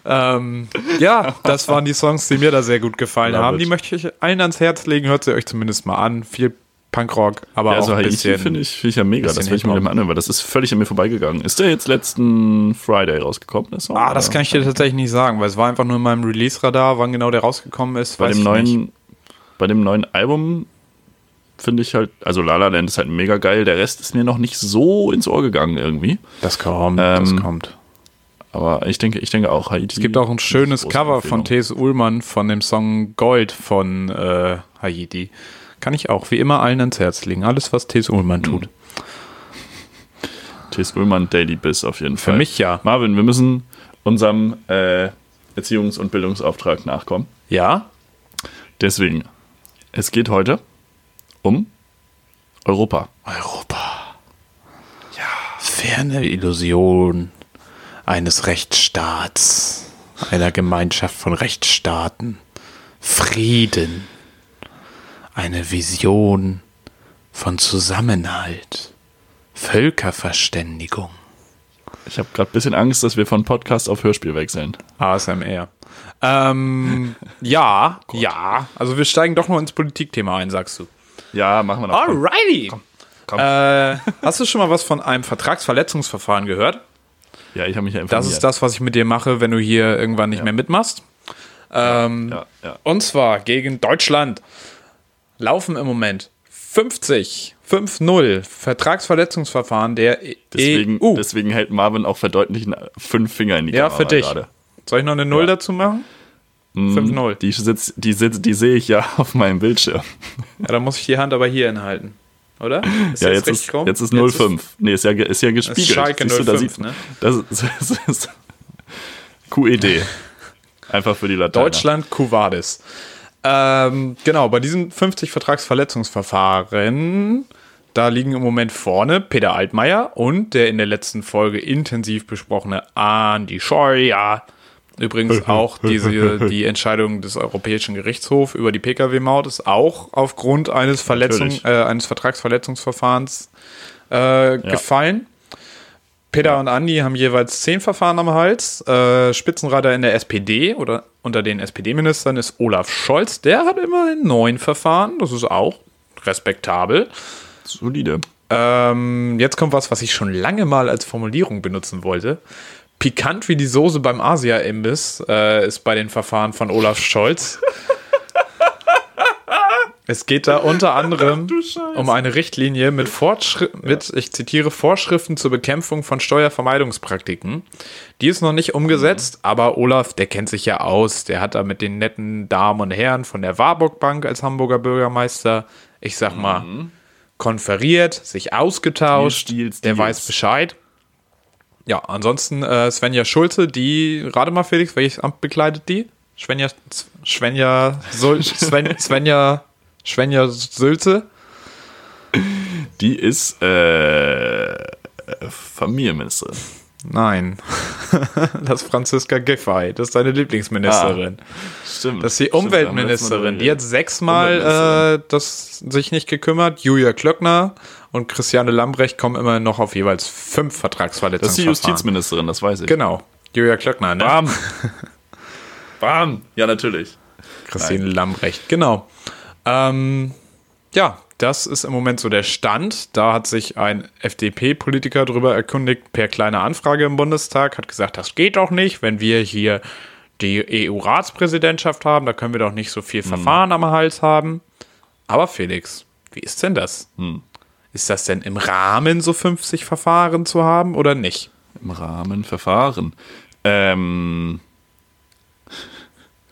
ähm, ja, das waren die Songs, die mir da sehr gut gefallen Love haben. it. Die möchte ich allen ans Herz legen. Hört sie euch zumindest mal an. Viel Punkrock, aber Ja, also auch ein Haiti bisschen. finde ich, find ich ja mega. Das will ich mir mal anhören, weil das ist völlig an mir vorbeigegangen. Ist der jetzt letzten Friday rausgekommen? Der Song, Ah, das oder? kann ich dir tatsächlich nicht sagen, weil es war einfach nur in meinem Release-Radar, wann genau der rausgekommen ist. bei dem neuen, nicht. bei dem neuen Album finde ich halt, also La La Land ist halt mega geil. Der Rest ist mir noch nicht so ins Ohr gegangen irgendwie. Das kommt, Ähm, das kommt. Aber ich denke, ich denke auch Haiti. Es gibt auch ein schönes Cover von T.S. Ullmann von dem Song Gold von äh, Haiti. Kann ich auch wie immer allen ans Herz legen. Alles, was T.S. Ullmann tut. T.S. Ullmann Daily Biss auf jeden Für Fall. mich ja. Marvin, wir müssen unserem äh, Erziehungs- und Bildungsauftrag nachkommen. Ja? Deswegen, es geht heute um Europa. Europa. Ja. Ferne Illusion eines Rechtsstaats, einer Gemeinschaft von Rechtsstaaten, Frieden, eine Vision von Zusammenhalt, Völkerverständigung. Ich habe gerade ein bisschen Angst, dass wir von Podcast auf Hörspiel wechseln. ASMR. Ähm, ja, [LAUGHS] ja. Also wir steigen doch noch ins Politikthema ein, sagst du. Ja, machen wir noch. Alrighty. komm. Äh, hast du schon mal was von einem Vertragsverletzungsverfahren gehört? Ja, ich habe mich ja Das informiert. ist das, was ich mit dir mache, wenn du hier irgendwann nicht mehr mitmachst. Ähm, Ja, ja. Und zwar gegen Deutschland laufen im Moment 50, 5-0 Vertragsverletzungsverfahren der Deswegen, EU. deswegen hält Marvin auch verdeutlichen fünf Finger in die ja, Kamera für dich. gerade. Soll ich noch eine Null Ja. dazu machen? 5-0. Die, sitzt, die, sitzt, die sehe ich ja [LAUGHS] auf meinem Bildschirm. Ja, dann muss ich die Hand aber hier hinhalten. Oder? Ist ja, das jetzt ist, jetzt ist 05. nee, ist ja, ist ja gespiegelt. Schalke Siehst du, da 05, sieht, ne? Das ist, [LAUGHS] das ist QED. Einfach für die Lateiner. Deutschland, Cuvadis. Ähm, genau, bei diesen 50 Vertragsverletzungsverfahren, da liegen im Moment vorne Peter Altmaier und der in der letzten Folge intensiv besprochene Andi Scheuer. Übrigens [LAUGHS] auch diese, die Entscheidung des Europäischen Gerichtshofs über die Pkw-Maut ist auch aufgrund eines, Verletzung, äh, eines Vertragsverletzungsverfahrens äh, gefallen. Peter und Andi haben jeweils zehn Verfahren am Hals. Äh, Spitzenreiter in der SPD oder unter den SPD-Ministern ist Olaf Scholz. Der hat immerhin neun Verfahren. Das ist auch respektabel. Solide. Ähm, jetzt kommt was, was ich schon lange mal als Formulierung benutzen wollte. Pikant wie die Soße beim Asia-Imbiss äh, ist bei den Verfahren von Olaf Scholz. [LAUGHS] Es geht da unter anderem um eine Richtlinie mit, Fortschri mit, ich zitiere, Vorschriften zur Bekämpfung von Steuervermeidungspraktiken. Die ist noch nicht umgesetzt, aber Olaf, der kennt sich ja aus. Der hat da mit den netten Damen und Herren von der Warburg Bank als Hamburger Bürgermeister, ich sag mal, konferiert, sich ausgetauscht. Deals, der Deals. weiß Bescheid. Ja, ansonsten äh, Svenja Schulze, die, rate mal Felix, welches Amt bekleidet die? Svenja, Svenja, Sul, [LAUGHS] Sven, Svenja, Svenja Sülze? Die ist äh, Familienministerin. Nein. [LAUGHS] das ist Franziska Giffey, das ist deine Lieblingsministerin. Stimmt. Das ist die Umweltministerin. Die hat sechsmal äh, das sich nicht gekümmert. Julia Klöckner und Christiane Lambrecht kommen immer noch auf jeweils fünf Das ist die. Justizministerin, das weiß ich. Genau. Julia Klöckner, ne? Bam. [LAUGHS] Bam! Ja, natürlich. Christine Lambrecht, genau. Ähm, ja, das ist im Moment so der Stand. Da hat sich ein FDP-Politiker darüber erkundigt, per kleiner Anfrage im Bundestag, hat gesagt, das geht doch nicht, wenn wir hier die EU-Ratspräsidentschaft haben, da können wir doch nicht so viel Verfahren am Hals haben. Aber Felix, wie ist denn das? Ist das denn im Rahmen so 50 Verfahren zu haben oder nicht? Im Rahmen Verfahren. Ähm,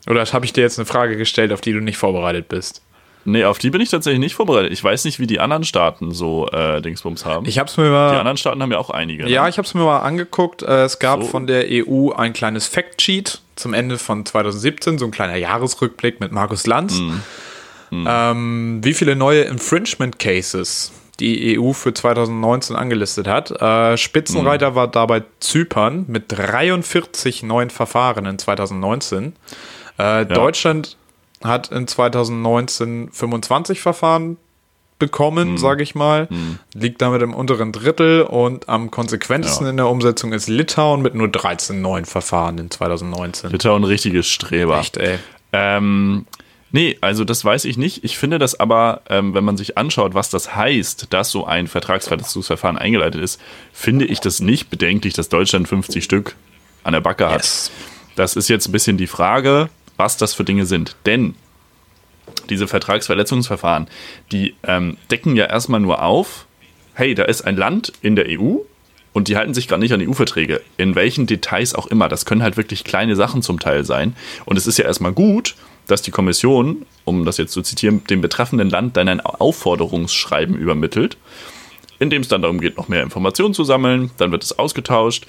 Oder habe ich dir jetzt eine Frage gestellt, auf die du nicht vorbereitet bist? Nee, auf die bin ich tatsächlich nicht vorbereitet. Ich weiß nicht, wie die anderen Staaten so äh, Dingsbums haben. Ich habe es mir die mal. anderen Staaten haben ja auch einige. Ja, ne? ich habe es mir mal angeguckt. Äh, Es gab So. von der EU ein kleines Factsheet zum Ende von 2017, so ein kleiner Jahresrückblick mit Markus Lanz. Ähm, wie viele neue Infringement Cases die EU für 2019 angelistet hat. Äh, Spitzenreiter war dabei Zypern mit 43 neuen Verfahren in 2019. Äh, Deutschland hat in 2019 25 Verfahren bekommen, sage ich mal. Liegt damit im unteren Drittel und am konsequentesten Ja. in der Umsetzung ist Litauen mit nur 13 neuen Verfahren in 2019. Litauen richtiges Streber. Echt, ey. Ähm, nee, also das weiß ich nicht. Ich finde das aber, ähm, wenn man sich anschaut, was das heißt, dass so ein Vertragsverletzungsverfahren eingeleitet ist, finde ich das nicht bedenklich, dass Deutschland 50 Stück an der Backe hat. Yes. Das ist jetzt ein bisschen die Frage, was das für Dinge sind. Denn diese Vertragsverletzungsverfahren, die ähm, decken ja erstmal nur auf, hey, da ist ein Land in der EU und die halten sich gar nicht an EU-Verträge. In welchen Details auch immer. Das können halt wirklich kleine Sachen zum Teil sein. Und es ist ja erstmal gut, dass die Kommission, um das jetzt zu zitieren, dem betreffenden Land dann ein Aufforderungsschreiben übermittelt, in dem es dann darum geht, noch mehr Informationen zu sammeln. Dann wird es ausgetauscht.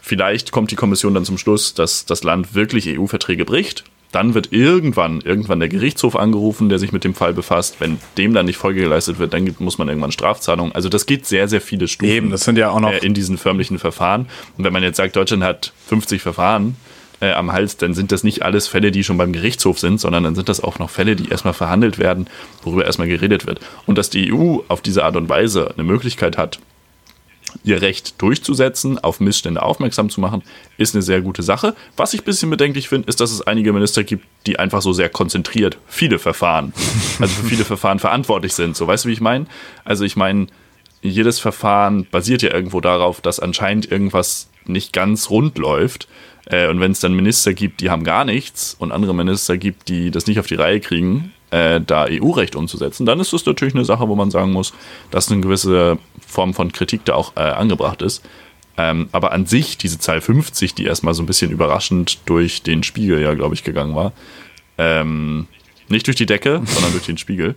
Vielleicht kommt die Kommission dann zum Schluss, dass das Land wirklich EU-Verträge bricht. Dann wird irgendwann, irgendwann der Gerichtshof angerufen, der sich mit dem Fall befasst. Wenn dem dann nicht Folge geleistet wird, dann muss man irgendwann Strafzahlungen. Also das geht sehr, sehr viele Stufen Eben, das sind ja auch noch. äh, in diesen förmlichen Verfahren. Und wenn man jetzt sagt, Deutschland hat 50 Verfahren äh, am Hals, dann sind das nicht alles Fälle, die schon beim Gerichtshof sind, sondern dann sind das auch noch Fälle, die erstmal verhandelt werden, worüber erstmal geredet wird. Und dass die EU auf diese Art und Weise eine Möglichkeit hat, ihr Recht durchzusetzen, auf Missstände aufmerksam zu machen, ist eine sehr gute Sache. Was ich ein bisschen bedenklich finde, ist, dass es einige Minister gibt, die einfach so sehr konzentriert viele Verfahren, [LAUGHS] also für viele Verfahren verantwortlich sind. So, weißt du, wie ich meine? Also ich meine, jedes Verfahren basiert ja irgendwo darauf, dass anscheinend irgendwas nicht ganz rund läuft. Äh, und wenn es dann Minister gibt, die haben gar nichts und andere Minister gibt, die das nicht auf die Reihe kriegen, äh, da EU-Recht umzusetzen, dann ist das natürlich eine Sache, wo man sagen muss, dass eine gewisse Form von Kritik da auch äh, angebracht ist. Ähm, aber an sich, diese Zahl 50, die erstmal so ein bisschen überraschend durch den Spiegel, ja, glaube ich, gegangen war, ähm, nicht durch die Decke, [LAUGHS] sondern durch den Spiegel.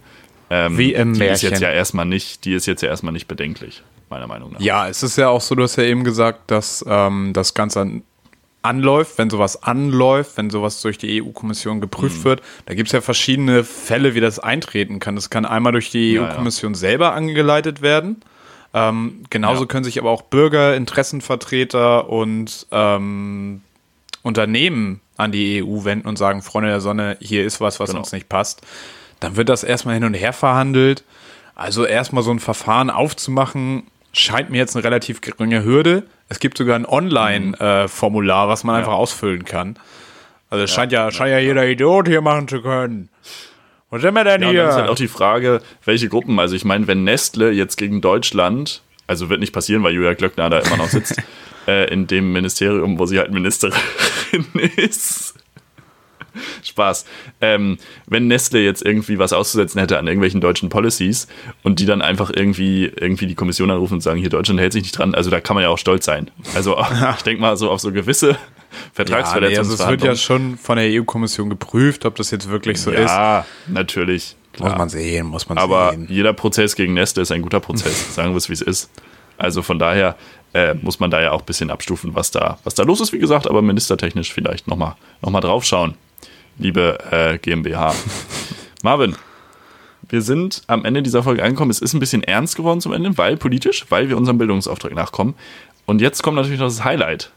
Ähm, Wie im die ist jetzt ja erstmal nicht, die ist jetzt ja erstmal nicht bedenklich, meiner Meinung nach. Ja, es ist ja auch so, du hast ja eben gesagt, dass ähm, das Ganze an, anläuft, wenn sowas anläuft, wenn sowas durch die EU-Kommission geprüft wird. Da gibt es ja verschiedene Fälle, wie das eintreten kann. Das kann einmal durch die Ja, ja. EU-Kommission selber angeleitet werden. Ähm, genauso Ja. können sich aber auch Bürger, Interessenvertreter und ähm, Unternehmen an die EU wenden und sagen, Freunde der Sonne, hier ist was, was Genau. uns nicht passt. Dann wird das erstmal hin und her verhandelt. Also erstmal so ein Verfahren aufzumachen, scheint mir jetzt eine relativ geringe Hürde. Es gibt sogar ein Online-Formular, was man einfach ausfüllen kann. Also es scheint ja, scheint ja jeder Idiot hier machen zu können. Wo sind wir denn Ja, hier? dann ist halt auch die Frage, welche Gruppen. Also ich meine, wenn Nestle jetzt gegen Deutschland, also wird nicht passieren, weil Julia Glöckner da immer noch sitzt, [LAUGHS] äh, in dem Ministerium, wo sie halt Ministerin [LAUGHS] ist. [LAUGHS] Spaß. Ähm, wenn Nestle jetzt irgendwie was auszusetzen hätte an irgendwelchen deutschen Policies und die dann einfach irgendwie, irgendwie die Kommission anrufen und sagen, hier Deutschland hält sich nicht dran, also da kann man ja auch stolz sein. Also [LAUGHS] [LAUGHS] ich denke mal so auf so gewisse ja, nee, also Vertragsverletzungen. es wird ja schon von der EU-Kommission geprüft, ob das jetzt wirklich so ist. ja, natürlich. Muss man sehen, muss man Aber sehen. jeder Prozess gegen Nestle ist ein guter Prozess, sagen wir es wie es ist. Also von daher äh, muss man da ja auch ein bisschen abstufen, was da, was da los ist, wie gesagt, aber ministertechnisch vielleicht nochmal noch mal drauf schauen, liebe äh, GmbH. [LAUGHS] Marvin, wir sind am Ende dieser Folge angekommen. Es ist ein bisschen ernst geworden zum Ende, weil politisch, weil wir unserem Bildungsauftrag nachkommen. Und jetzt kommt natürlich noch das Highlight.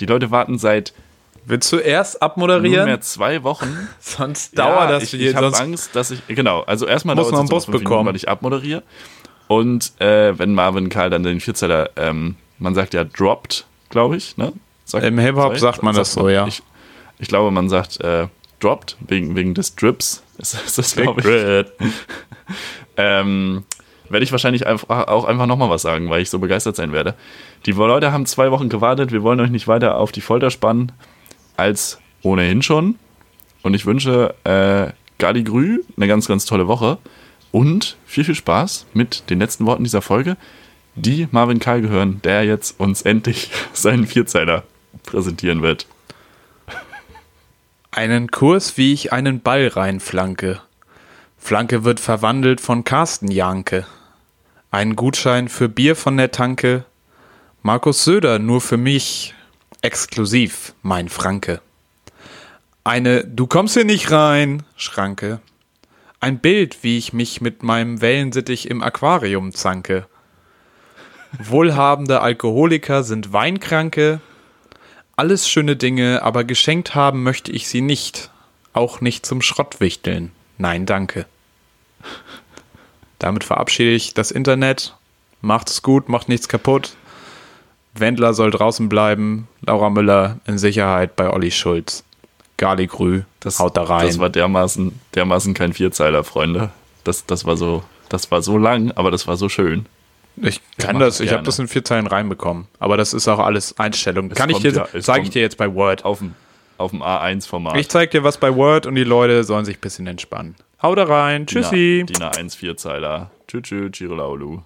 Die Leute warten seit Willst du erst abmoderieren? nunmehr zwei Wochen [LAUGHS] Sonst dauert das ich, ich habe Angst, dass ich genau. Also erstmal Muss es einen noch fünf Minuten, bekommen. weil ich abmoderiere. Und äh, wenn Marvin Karl dann den Vierzeller, ähm, man sagt ja droppt, glaube ich, ne? Sagt, Im Hip-Hop sagt man das so, ja. Ich, Ich glaube, man sagt äh, dropped, wegen, wegen des Drips. [LAUGHS] Ist, ist das, glaube ich. [LAUGHS] Ähm, werde ich wahrscheinlich einfach, auch einfach nochmal was sagen, weil ich so begeistert sein werde. Die Leute haben zwei Wochen gewartet. Wir wollen euch nicht weiter auf die Folter spannen als ohnehin schon. Und ich wünsche äh, Gali Grü eine ganz, ganz tolle Woche und viel, viel Spaß mit den letzten Worten dieser Folge, die Marvin Karl gehören, der jetzt uns endlich [LAUGHS] seinen Vierzeiler präsentieren wird. Einen Kurs, wie ich einen Ball reinflanke. Flanke wird verwandelt von Carsten Janke. Ein Gutschein für Bier von der Tanke. Markus Söder nur für mich. Exklusiv, mein Franke. Eine Du kommst hier nicht rein, Schranke. Ein Bild, wie ich mich mit meinem Wellensittich im Aquarium zanke. Wohlhabende Alkoholiker sind Weinkranke. Alles schöne Dinge, aber geschenkt haben möchte ich sie nicht. Auch nicht zum Schrottwichteln. Nein, danke. Damit verabschiede ich das Internet. Macht's gut, macht nichts kaputt. Wendler soll draußen bleiben. Laura Müller in Sicherheit bei Olli Schulz. Gali Grü, Das, haut da rein. das war dermaßen, dermaßen kein Vierzeiler, Freunde. Das, das, war so, das war so lang, aber das war so schön. Ich kann mach das, das ich habe das in vier Zeilen reinbekommen. Aber das ist auch alles Einstellung. Es kann ich dir, ja- sage ich dir jetzt bei Word. Auf dem, auf dem A1-Format. Ich zeig dir was bei Word und die Leute sollen sich ein bisschen entspannen. Hau da rein. Tschüssi. DIN A1 Vierzeiler. Tschüss, tschüss, Chirolaulu.